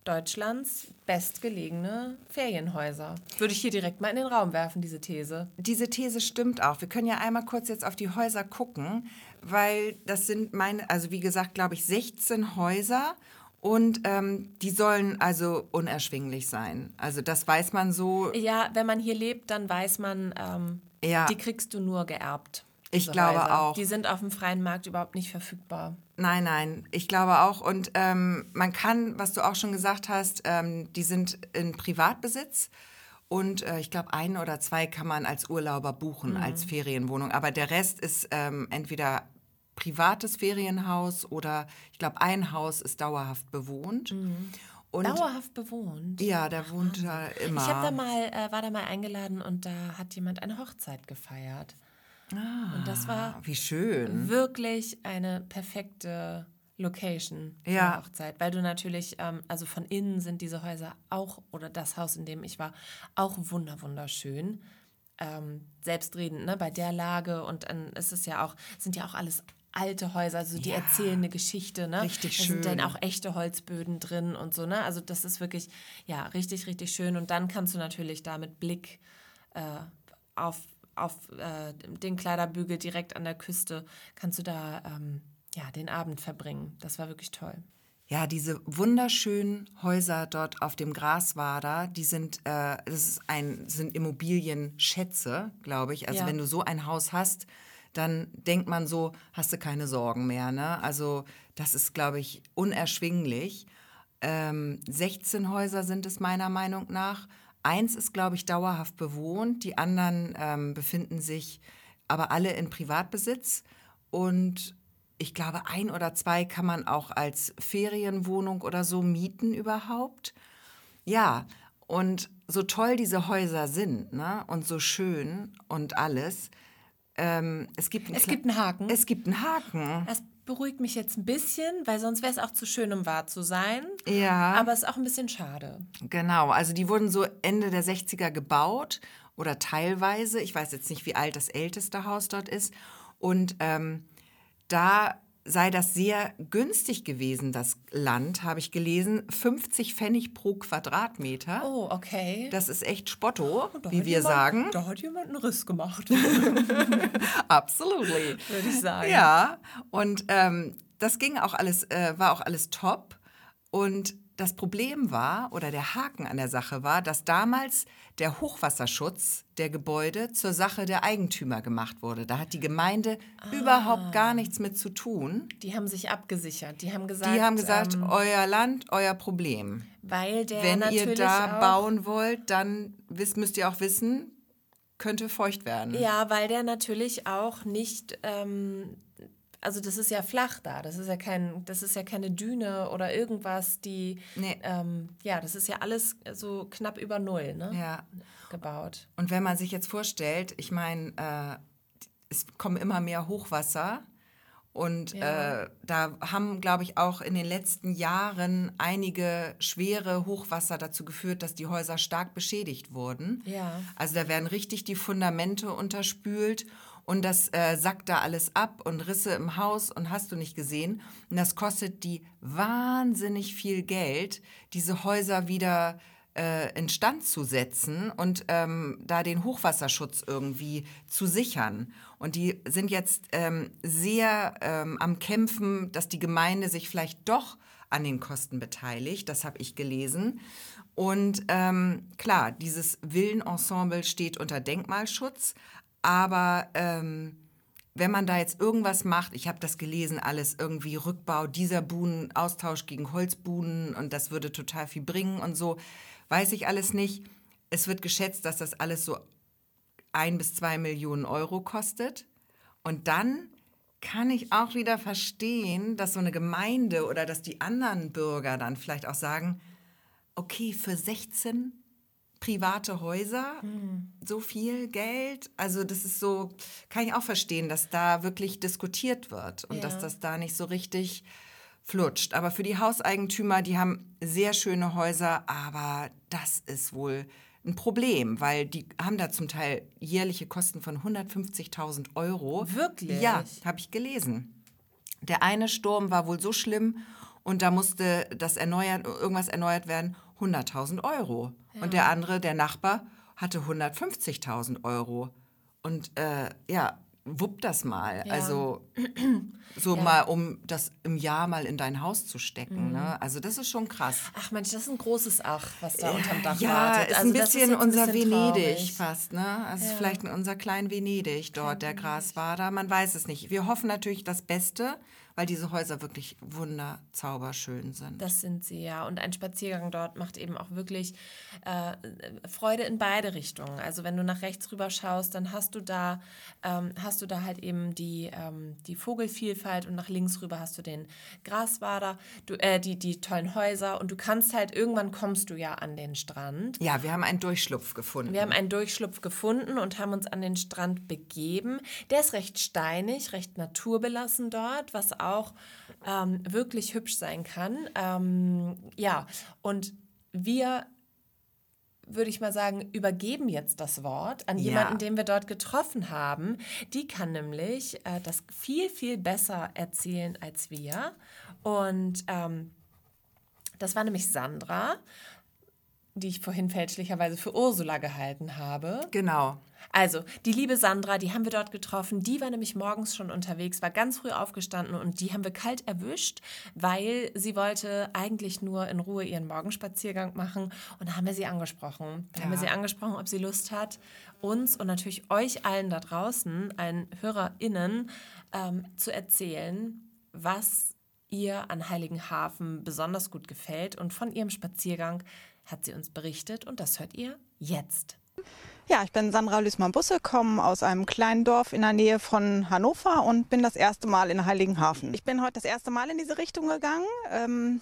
Deutschlands bestgelegene Ferienhäuser. Würde ich hier direkt mal in den Raum werfen, diese These.
diese These stimmt auch. Wir können ja einmal kurz jetzt auf die Häuser gucken, weil das sind meine, also wie gesagt, glaube ich, 16 Häuser. Und ähm, die sollen also unerschwinglich sein. Also das weiß man so.
Ja, wenn man hier lebt, dann weiß man, ähm,
Ja.
die kriegst du nur geerbt.
Ich glaube
Häuser.
auch.
Die sind auf dem freien Markt überhaupt nicht verfügbar.
Nein, nein, ich glaube auch. Und ähm, man kann, was du auch schon gesagt hast, ähm, die sind in Privatbesitz. Und äh, ich glaube, ein oder zwei kann man als Urlauber buchen, als Ferienwohnung. Aber der Rest ist ähm, entweder privates Ferienhaus oder ich glaube, ein Haus ist dauerhaft bewohnt. Und
Dauerhaft bewohnt.
ja, der wohnt da immer.
Ich da mal, äh, war da mal eingeladen und da hat jemand eine Hochzeit gefeiert. Und das war
Ah, Wie schön.
wirklich eine perfekte Location für
Ja.
Hochzeit, weil du natürlich, ähm, also von innen sind diese Häuser auch, oder das Haus, in dem ich war, auch wunder wunderschön. Ähm, selbstredend, ne, bei der Lage und dann ist es ja auch, sind ja auch alles alte Häuser, also die
Ja.
erzählen eine Geschichte, ne?
Richtig
da sind dann
schön.
auch echte Holzböden drin und so, ne? Also das ist wirklich, ja, richtig, richtig schön. Und dann kannst du natürlich da mit Blick äh, auf, auf äh, den Kleiderbügel direkt an der Küste, kannst du da ähm, ja, den Abend verbringen. Das war wirklich toll.
Ja, diese wunderschönen Häuser dort auf dem Graswader, die sind, äh, das ist ein, sind Immobilienschätze, glaube ich. Also
Ja.
wenn du so ein Haus hast, dann denkt man so, hast du keine Sorgen mehr. Ne? Also das ist, glaube ich, unerschwinglich. Ähm, 16 Häuser sind es meiner Meinung nach. Eins ist, glaube ich, dauerhaft bewohnt. Die anderen ähm, befinden sich aber alle in Privatbesitz. Und ich glaube, ein oder zwei kann man auch als Ferienwohnung oder so mieten überhaupt. Ja, und so toll diese Häuser sind ne? und so schön und alles, ähm, es gibt, einen
Es gibt einen Haken.
Es gibt einen Haken.
Das beruhigt mich jetzt ein bisschen, weil sonst wäre es auch zu schön, um wahr zu sein.
Ja.
Aber es ist auch ein bisschen schade.
Genau, also die wurden so Ende der 60er gebaut oder teilweise. Ich weiß jetzt nicht, wie alt das älteste Haus dort ist. Und ähm, da sei das sehr günstig gewesen, das Land, habe ich gelesen. 50 Pfennig pro Quadratmeter.
Oh, okay.
Das ist echt Spotto,
Da
wie wir
jemand,
sagen.
Da hat jemand einen Riss gemacht,
Absolutely.
würde ich sagen.
Ja, und ähm, das ging auch alles, äh, war auch alles top. Und das Problem war, oder der Haken an der Sache war, dass damals der Hochwasserschutz der Gebäude zur Sache der Eigentümer gemacht wurde. Da hat die Gemeinde überhaupt gar nichts mit zu tun.
Die haben sich abgesichert. Die haben gesagt,
Die haben gesagt,
ähm,
euer Land, euer Problem.
weil der
Wenn ihr da bauen wollt, dann wisst, müsst ihr auch wissen, könnte feucht werden.
Ja, weil der natürlich auch nicht, ähm, also das ist ja flach da, das ist ja kein, das ist ja keine Düne oder irgendwas, die,
Nee.
ähm, ja, das ist ja alles so knapp über null, ne?
Ja.
Gebaut.
Und wenn man sich jetzt vorstellt, ich meine, äh, es kommen immer mehr Hochwasser. Und
Ja.
äh, da haben, glaube ich, auch in den letzten Jahren einige schwere Hochwasser dazu geführt, dass die Häuser stark beschädigt wurden.
Ja.
Also da werden richtig die Fundamente unterspült und das äh, sackt da alles ab und Risse im Haus und hast du nicht gesehen. Und das kostet die wahnsinnig viel Geld, diese Häuser wieder äh, instand zu setzen und ähm, da den Hochwasserschutz irgendwie zu sichern. Und die sind jetzt ähm, sehr ähm, am Kämpfen, dass die Gemeinde sich vielleicht doch an den Kosten beteiligt. Das habe ich gelesen. Und ähm, klar, dieses Villenensemble steht unter Denkmalschutz, aber ähm, wenn man da jetzt irgendwas macht, ich habe das gelesen, alles irgendwie Rückbau dieser Buhnen, Austausch gegen Holzbuhnen und das würde total viel bringen und so, weiß ich alles nicht. Es wird geschätzt, dass das alles so ein bis zwei Millionen Euro kostet. Und dann kann ich auch wieder verstehen, dass so eine Gemeinde oder dass die anderen Bürger dann vielleicht auch sagen, okay, für 16 private Häuser so viel Geld, also das ist so, kann ich auch verstehen, dass da wirklich diskutiert wird und
Ja.
dass das da nicht so richtig flutscht. Aber für die Hauseigentümer, die haben sehr schöne Häuser, aber das ist wohl ein Problem, weil die haben da zum Teil jährliche Kosten von 150.000 Euro.
Wirklich?
Ja, habe ich gelesen. Der eine Sturm war wohl so schlimm und da musste das erneuert, irgendwas erneuert werden, 100.000 Euro. Und der andere, der Nachbar, hatte 150.000 Euro. Und äh, ja, wupp das mal.
Ja.
Also so mal, um das im Jahr mal in dein Haus zu stecken.
Mhm.
Ne? Also das ist schon krass.
Ach Mensch, das ist ein großes Ach, was da unterm Dach
ja,
wartet.
ist
Also
ein bisschen
ein
unser
bisschen
Venedig
traurig.
fast, ne? Also ist vielleicht unser klein Venedig dort, der Graswader. Man weiß es nicht. Wir hoffen natürlich das Beste, weil diese Häuser wirklich wunderzauberschön sind.
Das sind sie ja. Und ein Spaziergang dort macht eben auch wirklich äh, Freude in beide Richtungen. Also wenn du nach rechts rüber schaust, dann hast du da, ähm, hast du da halt eben die, ähm, die Vogelvielfalt und nach links rüber hast du den Graswader, du, äh, die, die tollen Häuser und du kannst halt, irgendwann kommst du ja an den Strand.
ja, wir haben einen Durchschlupf gefunden.
Wir haben einen Durchschlupf gefunden und haben uns an den Strand begeben. Der ist recht steinig, recht naturbelassen dort, was auch ähm, wirklich hübsch sein kann. Ähm, ja, und wir, würde ich mal sagen, übergeben jetzt das Wort an
Ja.
jemanden, den wir dort getroffen haben. Die kann nämlich äh, das viel, viel besser erzählen als wir. Und ähm, das war nämlich Sandra, die ich vorhin fälschlicherweise für Ursula gehalten habe.
genau.
Also, die liebe Sandra, die haben wir dort getroffen. Die war nämlich morgens schon unterwegs, war ganz früh aufgestanden und die haben wir kalt erwischt, weil sie wollte eigentlich nur in Ruhe ihren Morgenspaziergang machen. Und da haben wir sie angesprochen. Da haben wir
Ja.
sie angesprochen, ob sie Lust hat, uns und natürlich euch allen da draußen, allen HörerInnen, ähm, zu erzählen, was ihr an Heiligenhafen besonders gut gefällt. Und von ihrem Spaziergang hat sie uns berichtet und das hört ihr jetzt.
Ja, ich bin Sandra Lüßmann-Busse, komme aus einem kleinen Dorf in der Nähe von Hannover und bin das erste Mal in Heiligenhafen. Ich bin heute das erste Mal in diese Richtung gegangen. Ähm,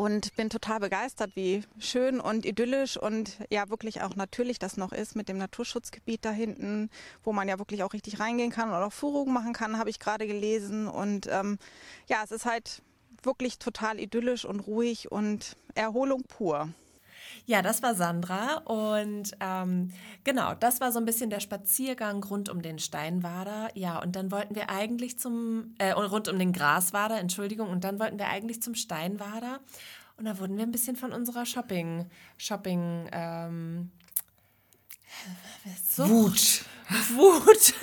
und bin total begeistert, wie schön und idyllisch und ja wirklich auch natürlich das noch ist mit dem Naturschutzgebiet da hinten, wo man ja wirklich auch richtig reingehen kann und auch Führungen machen kann, habe ich gerade gelesen. Und ähm, ja, es ist halt wirklich total idyllisch und ruhig und Erholung pur.
Ja, das war Sandra und ähm, genau, das war so ein bisschen der Spaziergang rund um den Steinwader. Ja, und dann wollten wir eigentlich zum, äh, rund um den Graswader, Entschuldigung, und dann wollten wir eigentlich zum Steinwader. Und da wurden wir ein bisschen von unserer Shopping, Shopping, ähm,
Sucht. Wut.
Wut.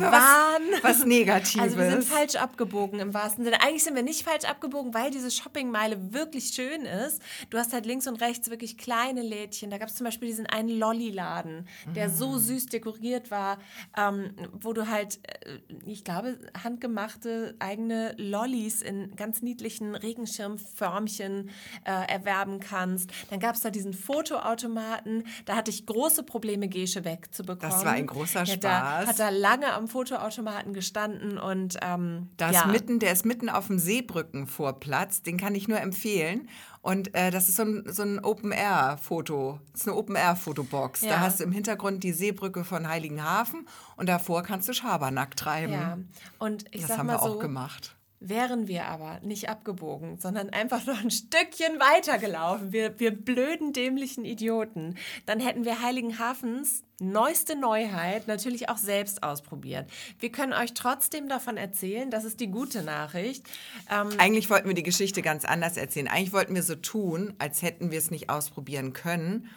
Wahn. Was, was Negatives.
Also wir sind falsch abgebogen im wahrsten Sinne. Eigentlich sind wir nicht falsch abgebogen, weil diese Shoppingmeile wirklich schön ist. Du hast halt links und rechts wirklich kleine Lädchen. Da gab es zum Beispiel diesen einen Lolli-Laden, der mm. so süß dekoriert war, ähm, wo du halt, äh, ich glaube, handgemachte eigene Lollis in ganz niedlichen Regenschirmförmchen äh, erwerben kannst. Dann gab es da diesen Fotoautomaten. Da hatte ich große Probleme, Gesche wegzubekommen.
Das war ein großer Spaß.
Ja, hat da lange am Fotoautomaten gestanden und ähm,
das ja. mitten, der ist mitten auf dem Seebrückenvorplatz. Den kann ich nur empfehlen. Und äh, das ist so ein, so ein Open-Air-Foto. Das ist eine Open-Air-Fotobox. Ja. Da hast du im Hintergrund die Seebrücke von Heiligenhafen und davor kannst du Schabernack treiben. Ja.
Und ich
das
sag
haben
mal
wir
so,
auch gemacht.
Wären wir aber nicht abgebogen, sondern einfach noch ein Stückchen weiter gelaufen, wir, wir blöden, dämlichen Idioten, dann hätten wir Heiligenhafens neueste Neuheit natürlich auch selbst ausprobiert. Wir können euch trotzdem davon erzählen, das ist die gute Nachricht.
Ähm Eigentlich wollten wir die Geschichte ganz anders erzählen. Eigentlich wollten wir so tun, als hätten wir es nicht ausprobieren können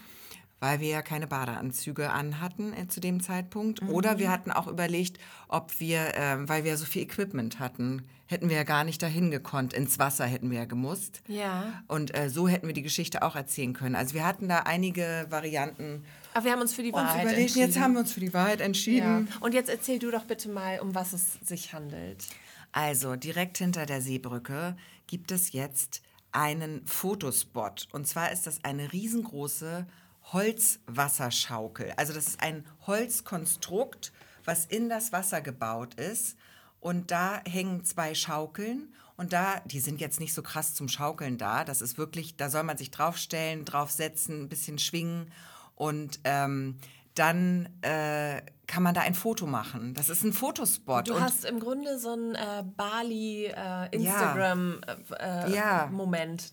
weil wir ja keine Badeanzüge anhatten äh, zu dem Zeitpunkt. Mhm. Oder wir hatten auch überlegt, ob wir, äh, weil wir so viel Equipment hatten, hätten wir ja gar nicht dahin gekonnt. Ins Wasser hätten wir ja gemusst.
Ja.
Und äh, so hätten wir die Geschichte auch erzählen können. Also wir hatten da einige Varianten.
Aber wir haben uns für die Wahrheit
überlegt,
entschieden.
Jetzt haben wir uns für die Wahrheit entschieden.
Ja. Und jetzt erzähl du doch bitte mal, um was es sich handelt.
Also direkt hinter der Seebrücke gibt es jetzt einen Fotospot. Und zwar ist das eine riesengroße Holzwasserschaukel. Also das ist ein Holzkonstrukt, was in das Wasser gebaut ist. Und da hängen zwei Schaukeln. Und da, die sind jetzt nicht so krass zum Schaukeln da. Das ist wirklich, da soll man sich draufstellen, draufsetzen, ein bisschen schwingen. Und ähm, dann äh, kann man da ein Foto machen. Das ist ein Fotospot.
Du hast im Grunde so ein äh, Bali-Instagram-Moment äh, äh, ja. ja.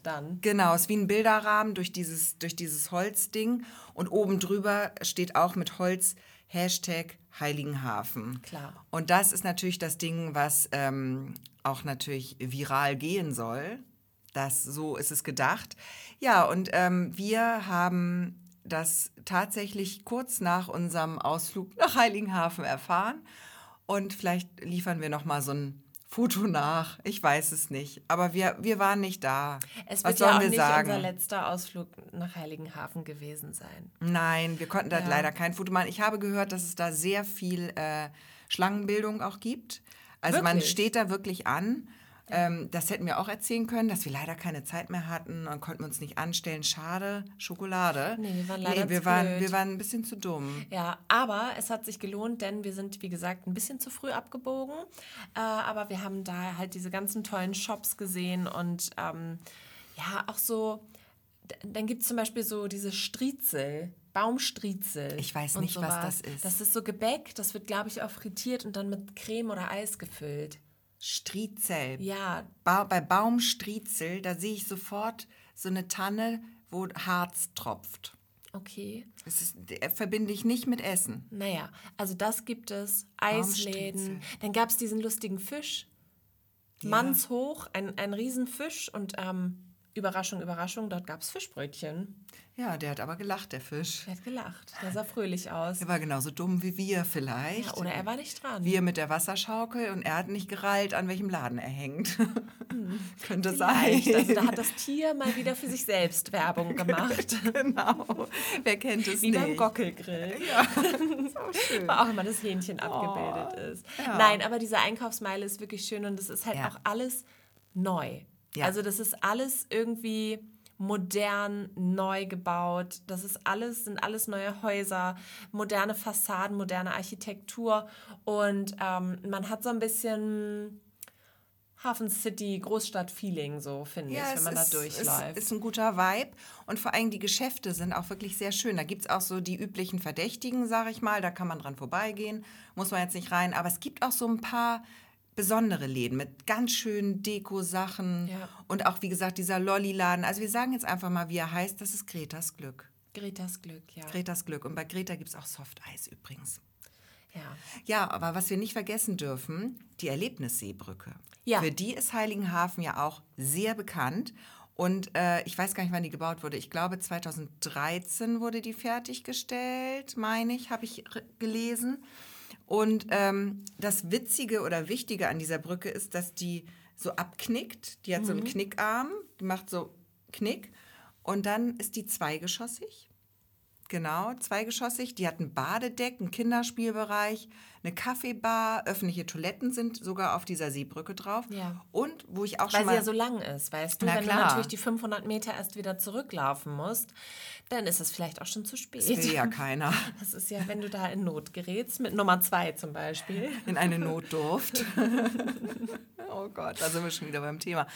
dann.
Genau, es ist wie ein Bilderrahmen durch dieses, durch dieses Holzding. Und oben drüber steht auch mit Holz Hashtag Heiligenhafen.
Klar.
Und das ist natürlich das Ding, was ähm, auch natürlich viral gehen soll. Das, so ist es gedacht. Ja, und ähm, wir haben das tatsächlich kurz nach unserem Ausflug nach Heiligenhafen erfahren. Und vielleicht liefern wir noch mal so ein Foto nach. Ich weiß es nicht. Aber wir, wir waren nicht da.
Es wird Was ja auch nicht sagen? unser letzter Ausflug nach Heiligenhafen gewesen sein.
Nein, wir konnten da ja. leider kein Foto machen. Ich habe gehört, dass es da sehr viel äh, Schlangenbildung auch gibt. Also wirklich? man steht da wirklich an ähm, das hätten wir auch erzählen können, dass wir leider keine Zeit mehr hatten und konnten uns nicht anstellen. Schade, Schokolade.
Nee, wir waren leider nee,
wir waren, wir waren ein bisschen zu dumm.
Ja, aber es hat sich gelohnt, denn wir sind, wie gesagt, ein bisschen zu früh abgebogen. Äh, aber wir haben da halt diese ganzen tollen Shops gesehen und ähm, ja, auch so, dann gibt es zum Beispiel so diese Striezel. Baumstriezel.
Ich weiß nicht, was das ist.
Das ist so Gebäck, das wird, glaube ich, auch frittiert und dann mit Creme oder Eis gefüllt.
Striezel.
Ja.
Ba bei Baumstriezel, da sehe ich sofort so eine Tanne, wo Harz tropft.
Okay.
Das ist, verbinde ich nicht mit Essen.
Naja, also das gibt es. Eisläden. Dann gab es diesen lustigen Fisch. Ja. Mannshoch, ein, ein Riesenfisch. Und ähm, Überraschung, Überraschung, dort gab es Fischbrötchen.
Ja, der hat aber gelacht, der Fisch.
Der hat gelacht. Der sah fröhlich aus.
Er war genauso dumm wie wir vielleicht.
Ja, oder er war nicht dran.
Wir mit der Wasserschaukel und er hat nicht gereilt, an welchem Laden er hängt. Hm. Könnte vielleicht.
sein. Also da hat das Tier mal wieder für sich selbst Werbung gemacht.
genau. Wer kennt es
wie
nicht?
Wie beim Gockelgrill.
Ja, so schön.
Wo auch immer das Hähnchen oh. abgebildet ist. Ja. Nein, aber diese Einkaufsmeile ist wirklich schön und es ist halt ja. auch alles neu. Ja. Also das ist alles irgendwie modern, neu gebaut. Das ist alles, sind alles neue Häuser, moderne Fassaden, moderne Architektur. Und ähm, man hat so ein bisschen Hafen City, Großstadt-Feeling, so finde ich, wenn man
ist,
da durchläuft.
Ist, ist ein guter Vibe und vor allem die Geschäfte sind auch wirklich sehr schön. Da gibt es auch so die üblichen Verdächtigen, sage ich mal, da kann man dran vorbeigehen, muss man jetzt nicht rein. Aber es gibt auch so ein paar besondere Läden mit ganz schönen Deko-Sachen
Ja.
und auch, wie gesagt, dieser Lolli-Laden. Also wir sagen jetzt einfach mal, wie er heißt, das ist Gretas Glück.
Gretas Glück, ja.
Gretas Glück. Und bei Greta gibt es auch Softeis übrigens.
ja.
Ja, aber was wir nicht vergessen dürfen, die Erlebnisseebrücke.
Ja.
Für die ist Heiligenhafen ja auch sehr bekannt. Und äh, ich weiß gar nicht, wann die gebaut wurde. Ich glaube, 2013 wurde die fertiggestellt, meine ich, habe ich gelesen. Und ähm, das Witzige oder Wichtige an dieser Brücke ist, dass die so abknickt. Die hat so einen Knickarm, die macht so Knick. Und dann ist die zweigeschossig. Genau, zweigeschossig. Die hat ein Badedeck, einen Kinderspielbereich, eine Kaffeebar, öffentliche Toiletten sind sogar auf dieser Seebrücke drauf.
Ja.
Und wo ich auch
Weil
schon
sie
mal
ja so lang ist, weißt du?
Na
Wenn
klar.
du natürlich die 500 Meter erst wieder zurücklaufen musst, dann ist es vielleicht auch schon zu spät.
das will ja keiner
Das ist ja, wenn du da in Not gerätst, mit Nummer zwei zum Beispiel.
in eine Notdurft. oh Gott, da sind wir schon wieder beim Thema.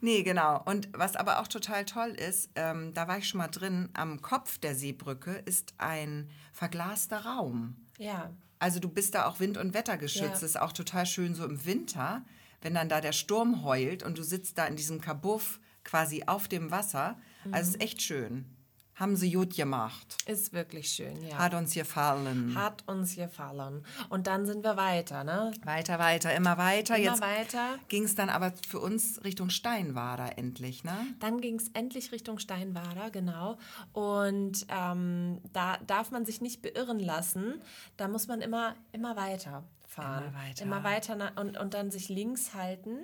Nee, genau. Und was aber auch total toll ist, ähm, da war ich schon mal drin, am Kopf der Seebrücke ist ein verglaster Raum.
Ja.
Also du bist da auch wind- und wettergeschützt.
Ja.
Das ist auch total schön so im Winter, wenn dann da der Sturm heult und du sitzt da in diesem Kabuff quasi auf dem Wasser. Also es ist echt schön. Haben sie gut gemacht.
Ist wirklich schön, ja.
Hat uns gefallen.
Hat uns gefallen. Und dann sind wir weiter, ne?
Weiter, weiter, immer weiter.
Immer
Jetzt
weiter.
ging es dann aber für uns Richtung Steinwader endlich, ne?
Dann ging es endlich Richtung Steinwader, genau. Und ähm, da darf man sich nicht beirren lassen. Da muss man immer, immer weiter fahren.
Immer weiter.
Immer weiter und, und dann sich links halten.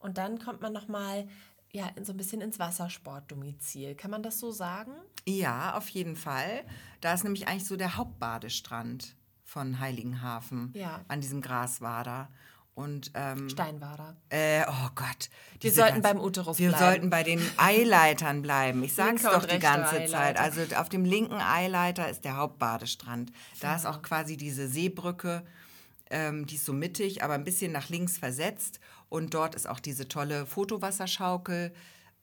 Und dann kommt man nochmal ja, in- so ein bisschen ins Wassersportdomizil. Kann man das so sagen?
Ja, auf jeden Fall. Da ist nämlich eigentlich so der Hauptbadestrand von Heiligenhafen
Ja.
an diesem Graswader. Und ähm,
Steinwader.
Äh, oh Gott.
Wir sollten
ganz-
beim Uterus
Wir
bleiben.
sollten bei den Eileitern bleiben. Ich sag's
Linker
doch die ganze Zeit.
Eileiter.
Also auf dem linken Eileiter ist der Hauptbadestrand. Da ist auch quasi diese Seebrücke, ähm, die ist so mittig, aber ein bisschen nach links versetzt. Und dort ist auch diese tolle Fotowasserschaukel.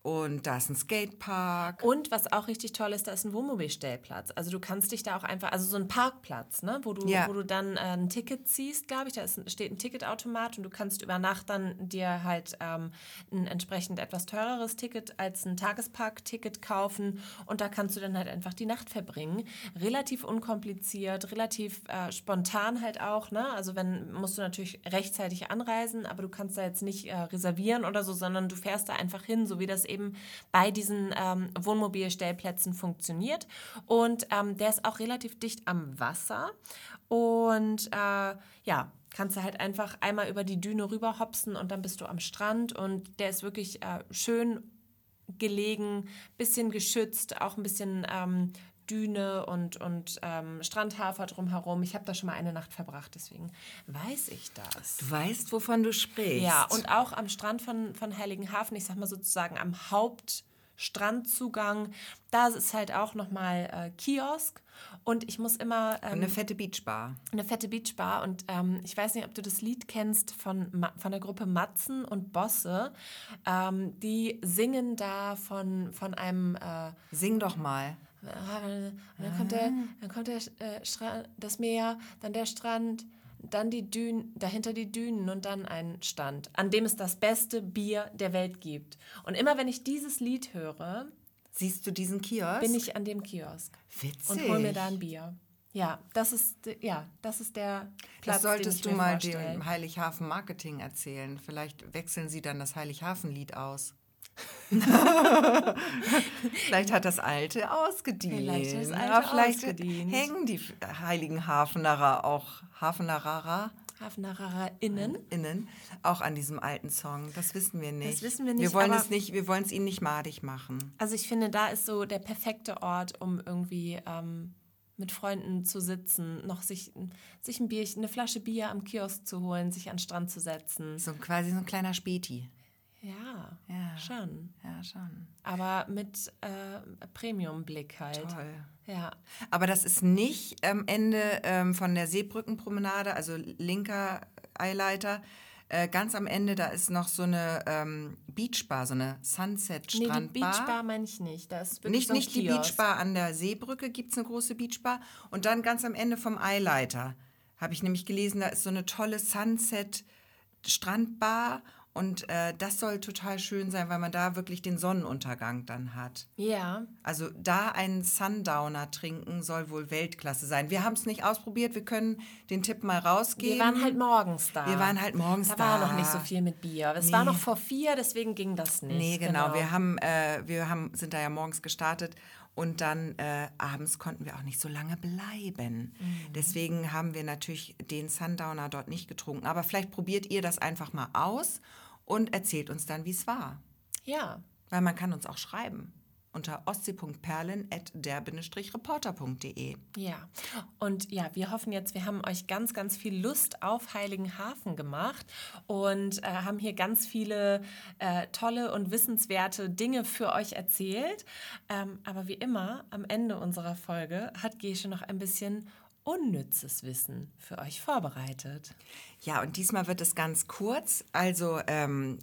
Und da ist ein Skatepark.
Und was auch richtig toll ist, da ist ein Wohnmobilstellplatz. Also du kannst dich da auch einfach, also so ein Parkplatz, ne, wo du,
Ja.
wo du dann äh, ein Ticket ziehst, glaube ich. Da ist, steht ein Ticketautomat und du kannst über Nacht dann dir halt ähm, ein entsprechend etwas teureres Ticket als ein Tagesparkticket kaufen und da kannst du dann halt einfach die Nacht verbringen. Relativ unkompliziert, relativ äh, spontan halt auch, ne? Also wenn musst du natürlich rechtzeitig anreisen, aber du kannst da jetzt nicht äh, reservieren oder so, sondern du fährst da einfach hin, so wie das eben bei diesen ähm, Wohnmobilstellplätzen funktioniert. Und ähm, der ist auch relativ dicht am Wasser. Und äh, ja, kannst du halt einfach einmal über die Düne rüber hopsen und dann bist du am Strand. Und der ist wirklich äh, schön gelegen, bisschen geschützt, auch ein bisschen ähm, Düne und, und ähm, Strandhafer drumherum. Ich habe da schon mal eine Nacht verbracht, deswegen weiß ich das.
Du weißt, wovon du sprichst.
Ja, und auch am Strand von, von Heiligenhafen, ich sag mal sozusagen am Hauptstrandzugang, da ist halt auch nochmal äh, Kiosk. Und ich muss immer ähm,
eine fette Beachbar.
eine fette Beachbar und ähm, ich weiß nicht, ob du das Lied kennst von, von der Gruppe Matzen und Bosse. Ähm, die singen da von, von einem äh,
Sing doch mal.
Und dann kommt der, dann kommt der äh, Stra das Meer, dann der Strand, dann die Dünen, dahinter die Dünen und dann ein Stand, an dem es das beste Bier der Welt gibt. Und immer wenn ich dieses Lied höre,
Siehst du diesen Kiosk?
bin ich an dem Kiosk
Witzig.
und hol mir da ein Bier. Ja, das ist ja, das ist der Platz,
Das solltest du mal
vorstelle.
dem Heilighafen Marketing erzählen. Vielleicht wechseln sie dann das Heilighafen-Lied aus. vielleicht hat das alte ausgedient.
Vielleicht das alte
ja, vielleicht
ausgedient.
hängen die heiligen Hafenerer auch, Hafenerer
HafenarerInnen.
innen auch an diesem alten Song. Das wissen wir nicht.
wissen wir
Wir
nicht,
wollen
aber-
es nicht, wir wollen es ihnen nicht madig machen.
Also ich finde, da ist so der perfekte Ort, um irgendwie ähm, mit Freunden zu sitzen, noch sich, sich ein Bierchen, eine Flasche Bier am Kiosk zu holen, sich an den Strand zu setzen.
So quasi so ein kleiner Späti.
Ja,
Ja.
schon.
Ja, schon.
Aber mit äh, Premium-Blick halt.
Toll.
Ja.
Aber das ist nicht am Ende ähm, von der Seebrückenpromenade, also linker Eileiter, Äh, ganz am Ende, da ist noch so eine ähm, Beachbar, so eine Sunset-Strandbar.
Nee, die Beachbar meine ich nicht. Das ist
nicht
so
nicht die
Kiosk.
Beachbar an der Seebrücke, gibt es eine große Beachbar. Und dann ganz am Ende vom Eileiter habe ich nämlich gelesen, da ist so eine tolle Sunset-Strandbar. Und äh, das soll total schön sein, weil man da wirklich den Sonnenuntergang dann hat.
Ja.
Also da einen Sundowner trinken soll wohl Weltklasse sein. Wir haben es nicht ausprobiert, wir können den Tipp mal rausgeben.
Wir waren halt morgens da.
Wir waren halt morgens
da.
da.
war noch nicht so viel mit Bier. Es
Nee.
war noch vor vier, deswegen ging das nicht.
Nee, genau. Wir, haben, äh, wir haben, sind da ja morgens gestartet und dann äh, abends konnten wir auch nicht so lange bleiben.
Mhm.
Deswegen haben wir natürlich den Sundowner dort nicht getrunken. Aber vielleicht probiert ihr das einfach mal aus und erzählt uns dann, wie es war.
Ja.
Weil man kann uns auch schreiben unter ostsee.perlen.der-reporter.de.
Ja, und ja, wir hoffen jetzt, wir haben euch ganz, ganz viel Lust auf Heiligenhafen gemacht und äh, haben hier ganz viele äh, tolle und wissenswerte Dinge für euch erzählt. Ähm, aber wie immer, am Ende unserer Folge hat Gesche noch ein bisschen unnützes Wissen für euch vorbereitet.
Ja, und diesmal wird es ganz kurz. Also ähm,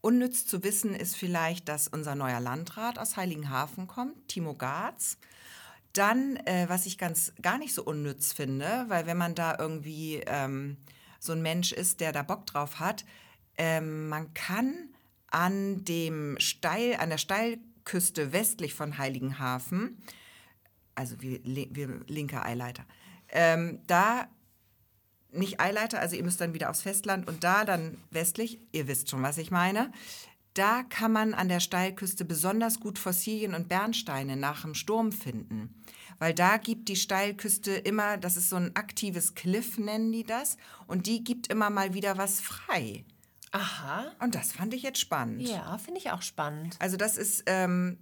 unnütz zu wissen ist vielleicht, dass unser neuer Landrat aus Heiligenhafen kommt, Timo Garz. Dann, äh, was ich ganz gar nicht so unnütz finde, weil wenn man da irgendwie ähm, so ein Mensch ist, der da Bock drauf hat, ähm, man kann an dem Steil, an der Steilküste westlich von Heiligenhafen, also wie, wie linker Eileiter, ähm, da nicht Eileiter, also ihr müsst dann wieder aufs Festland und da dann westlich, ihr wisst schon, was ich meine, da kann man an der Steilküste besonders gut Fossilien und Bernsteine nach dem Sturm finden. Weil da gibt die Steilküste immer, das ist so ein aktives Cliff, nennen die das, und die gibt immer mal wieder was frei.
Aha.
Und das fand ich jetzt spannend.
Ja, finde ich auch spannend.
Also das ist, ähm,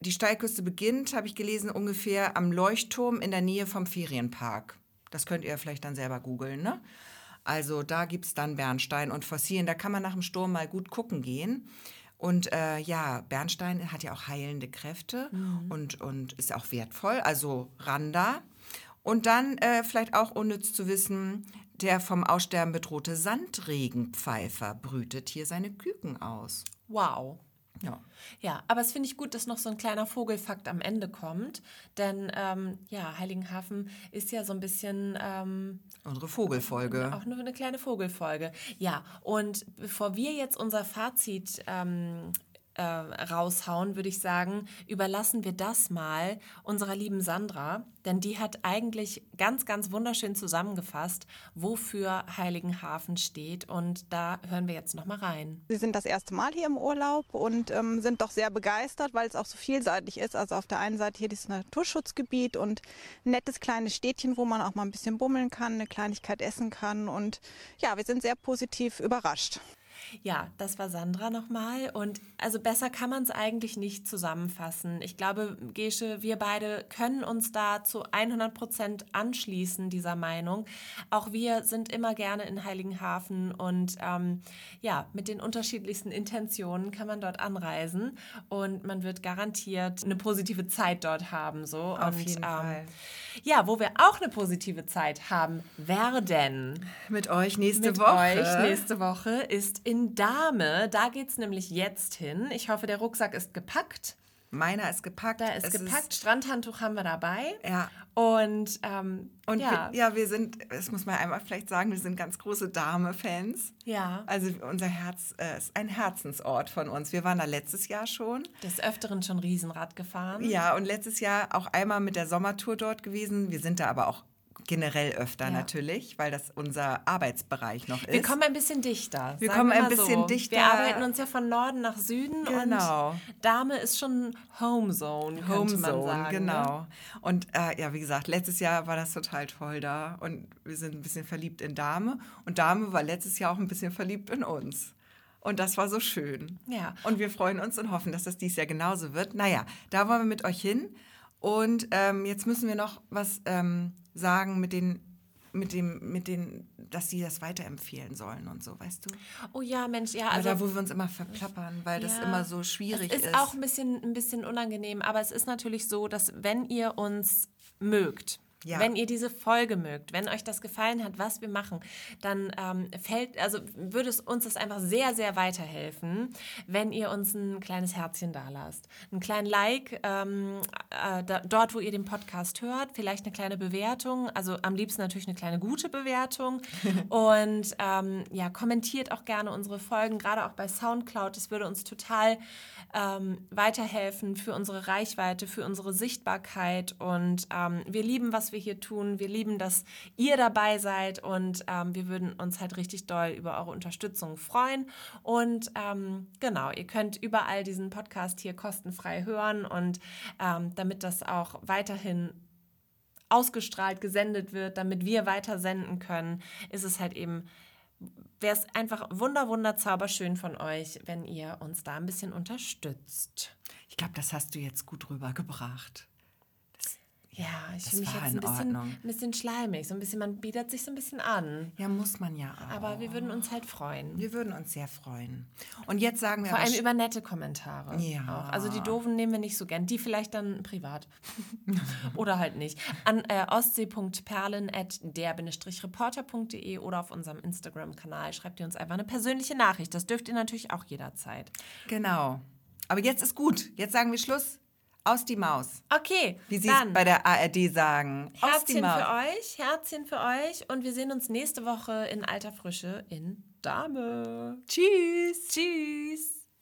die Steilküste beginnt, habe ich gelesen, ungefähr am Leuchtturm in der Nähe vom Ferienpark. Das könnt ihr vielleicht dann selber googeln, ne? Also da gibt es dann Bernstein und Fossilien. Da kann man nach dem Sturm mal gut gucken gehen. Und äh, ja, Bernstein hat ja auch heilende Kräfte und, und ist auch wertvoll, also Randa. Und dann äh, vielleicht auch unnütz zu wissen, der vom Aussterben bedrohte Sandregenpfeifer brütet hier seine Küken aus.
Wow.
Ja.
Ja, aber es finde ich gut, dass noch so ein kleiner Vogelfakt am Ende kommt. Denn ähm, ja, Heiligenhafen ist ja so ein bisschen ähm,
Unsere Vogelfolge.
auch nur eine kleine Vogelfolge. Ja, und bevor wir jetzt unser Fazit ähm, äh, raushauen, würde ich sagen, überlassen wir das mal unserer lieben Sandra, denn die hat eigentlich ganz, ganz wunderschön zusammengefasst, wofür Heiligenhafen steht. Und da hören wir jetzt noch mal rein.
Sie sind das erste Mal hier im Urlaub und ähm, sind doch sehr begeistert, weil es auch so vielseitig ist. Also auf der einen Seite hier dieses Naturschutzgebiet und ein nettes kleines Städtchen, wo man auch mal ein bisschen bummeln kann, eine Kleinigkeit essen kann. Und ja, wir sind sehr positiv überrascht.
Ja, das war Sandra nochmal. Und also besser kann man es eigentlich nicht zusammenfassen. Ich glaube, Gesche, wir beide können uns da zu 100 Prozent anschließen, dieser Meinung. Auch wir sind immer gerne in Heiligenhafen und ähm, ja, mit den unterschiedlichsten Intentionen kann man dort anreisen und man wird garantiert eine positive Zeit dort haben. So.
Auf
und,
jeden Fall.
Ja, wo wir auch eine positive Zeit haben werden
Mit euch nächste
mit
Woche.
euch nächste Woche ist in Dahme. Da geht es nämlich jetzt hin. Ich hoffe, der Rucksack ist gepackt.
Meiner ist gepackt.
Da ist
Es
gepackt. Strandhandtuch haben wir dabei.
ja.
Und, ähm,
Und
ja,
Wir, ja, wir sind, das muss man einmal vielleicht sagen, wir sind ganz große Dame-Fans.
ja,
Also unser Herz äh, ist ein Herzensort von uns. Wir waren da letztes Jahr schon.
des Öfteren schon Riesenrad gefahren.
Ja, und letztes Jahr auch einmal mit der Sommertour dort gewesen. Wir sind da aber auch generell öfter
Ja.
natürlich, weil das unser Arbeitsbereich noch ist.
Wir kommen ein bisschen dichter.
Wir kommen ein bisschen
so.
dichter.
Wir arbeiten uns ja von Norden nach Süden
Genau.
und Dahme ist schon Homezone,
Homezone,
sagen. Ne?
genau. Und äh, ja, wie gesagt, letztes Jahr war das total toll da und wir sind ein bisschen verliebt in Dame und Dame war letztes Jahr auch ein bisschen verliebt in uns. Und das war so schön.
Ja.
Und wir freuen uns und hoffen, dass das dieses Jahr genauso wird. Naja, da wollen wir mit euch hin. Und ähm, jetzt müssen wir noch was ähm, sagen mit den, mit dem, mit den, dass sie das weiterempfehlen sollen und so, weißt du?
Oh ja, Mensch, ja,
Also, da, wo wir uns immer verplappern, weil das
Ja,
immer so schwierig
es ist. auch ein bisschen, ein bisschen unangenehm, aber es ist natürlich so, dass wenn ihr uns mögt,
Ja.
Wenn ihr diese Folge mögt, wenn euch das gefallen hat, was wir machen, dann ähm, fällt, also würde es uns das einfach sehr, sehr weiterhelfen, wenn ihr uns ein kleines Herzchen da lasst. Einen kleinen Like ähm, äh, da, dort, wo ihr den Podcast hört, vielleicht eine kleine Bewertung, also am liebsten natürlich eine kleine gute Bewertung. Und ähm, ja, kommentiert auch gerne unsere Folgen, gerade auch bei Soundcloud. Das würde uns total ähm, weiterhelfen für unsere Reichweite, für unsere Sichtbarkeit. Und ähm, wir lieben, was wir hier tun. Wir lieben, dass ihr dabei seid und ähm, wir würden uns halt richtig doll über eure Unterstützung freuen. Und ähm, genau, ihr könnt überall diesen Podcast hier kostenfrei hören und ähm, damit das auch weiterhin ausgestrahlt, gesendet wird, damit wir weiter senden können, ist es halt eben wäre es einfach wunder, wunder, zauberschön von euch, wenn ihr uns da ein bisschen unterstützt.
Ich glaube, das hast du jetzt gut rübergebracht.
Ja, ich fühle mich jetzt
in
ein bisschen, ein bisschen schleimig. So ein bisschen, man bietet sich so ein bisschen an.
Ja, muss man ja auch.
Aber wir würden uns halt freuen.
wir würden uns sehr freuen. Und jetzt sagen wir
Vor allem über nette Kommentare.
Ja.
Auch. Also die doofen nehmen wir nicht so gern. Die vielleicht dann privat. oder halt nicht. An äh, ostsee.perlen at der-reporter.de oder auf unserem Instagram-Kanal schreibt ihr uns einfach eine persönliche Nachricht. Das dürft ihr natürlich auch jederzeit.
Genau. Aber jetzt ist gut. Jetzt sagen wir Schluss. Aus die Maus.
Okay,
Wie sie
dann
es bei der ARD sagen. Aus die
Herzchen
Maus.
für euch, Herzchen für euch und wir sehen uns nächste Woche in alter Frische in Dame.
Tschüss.
Tschüss.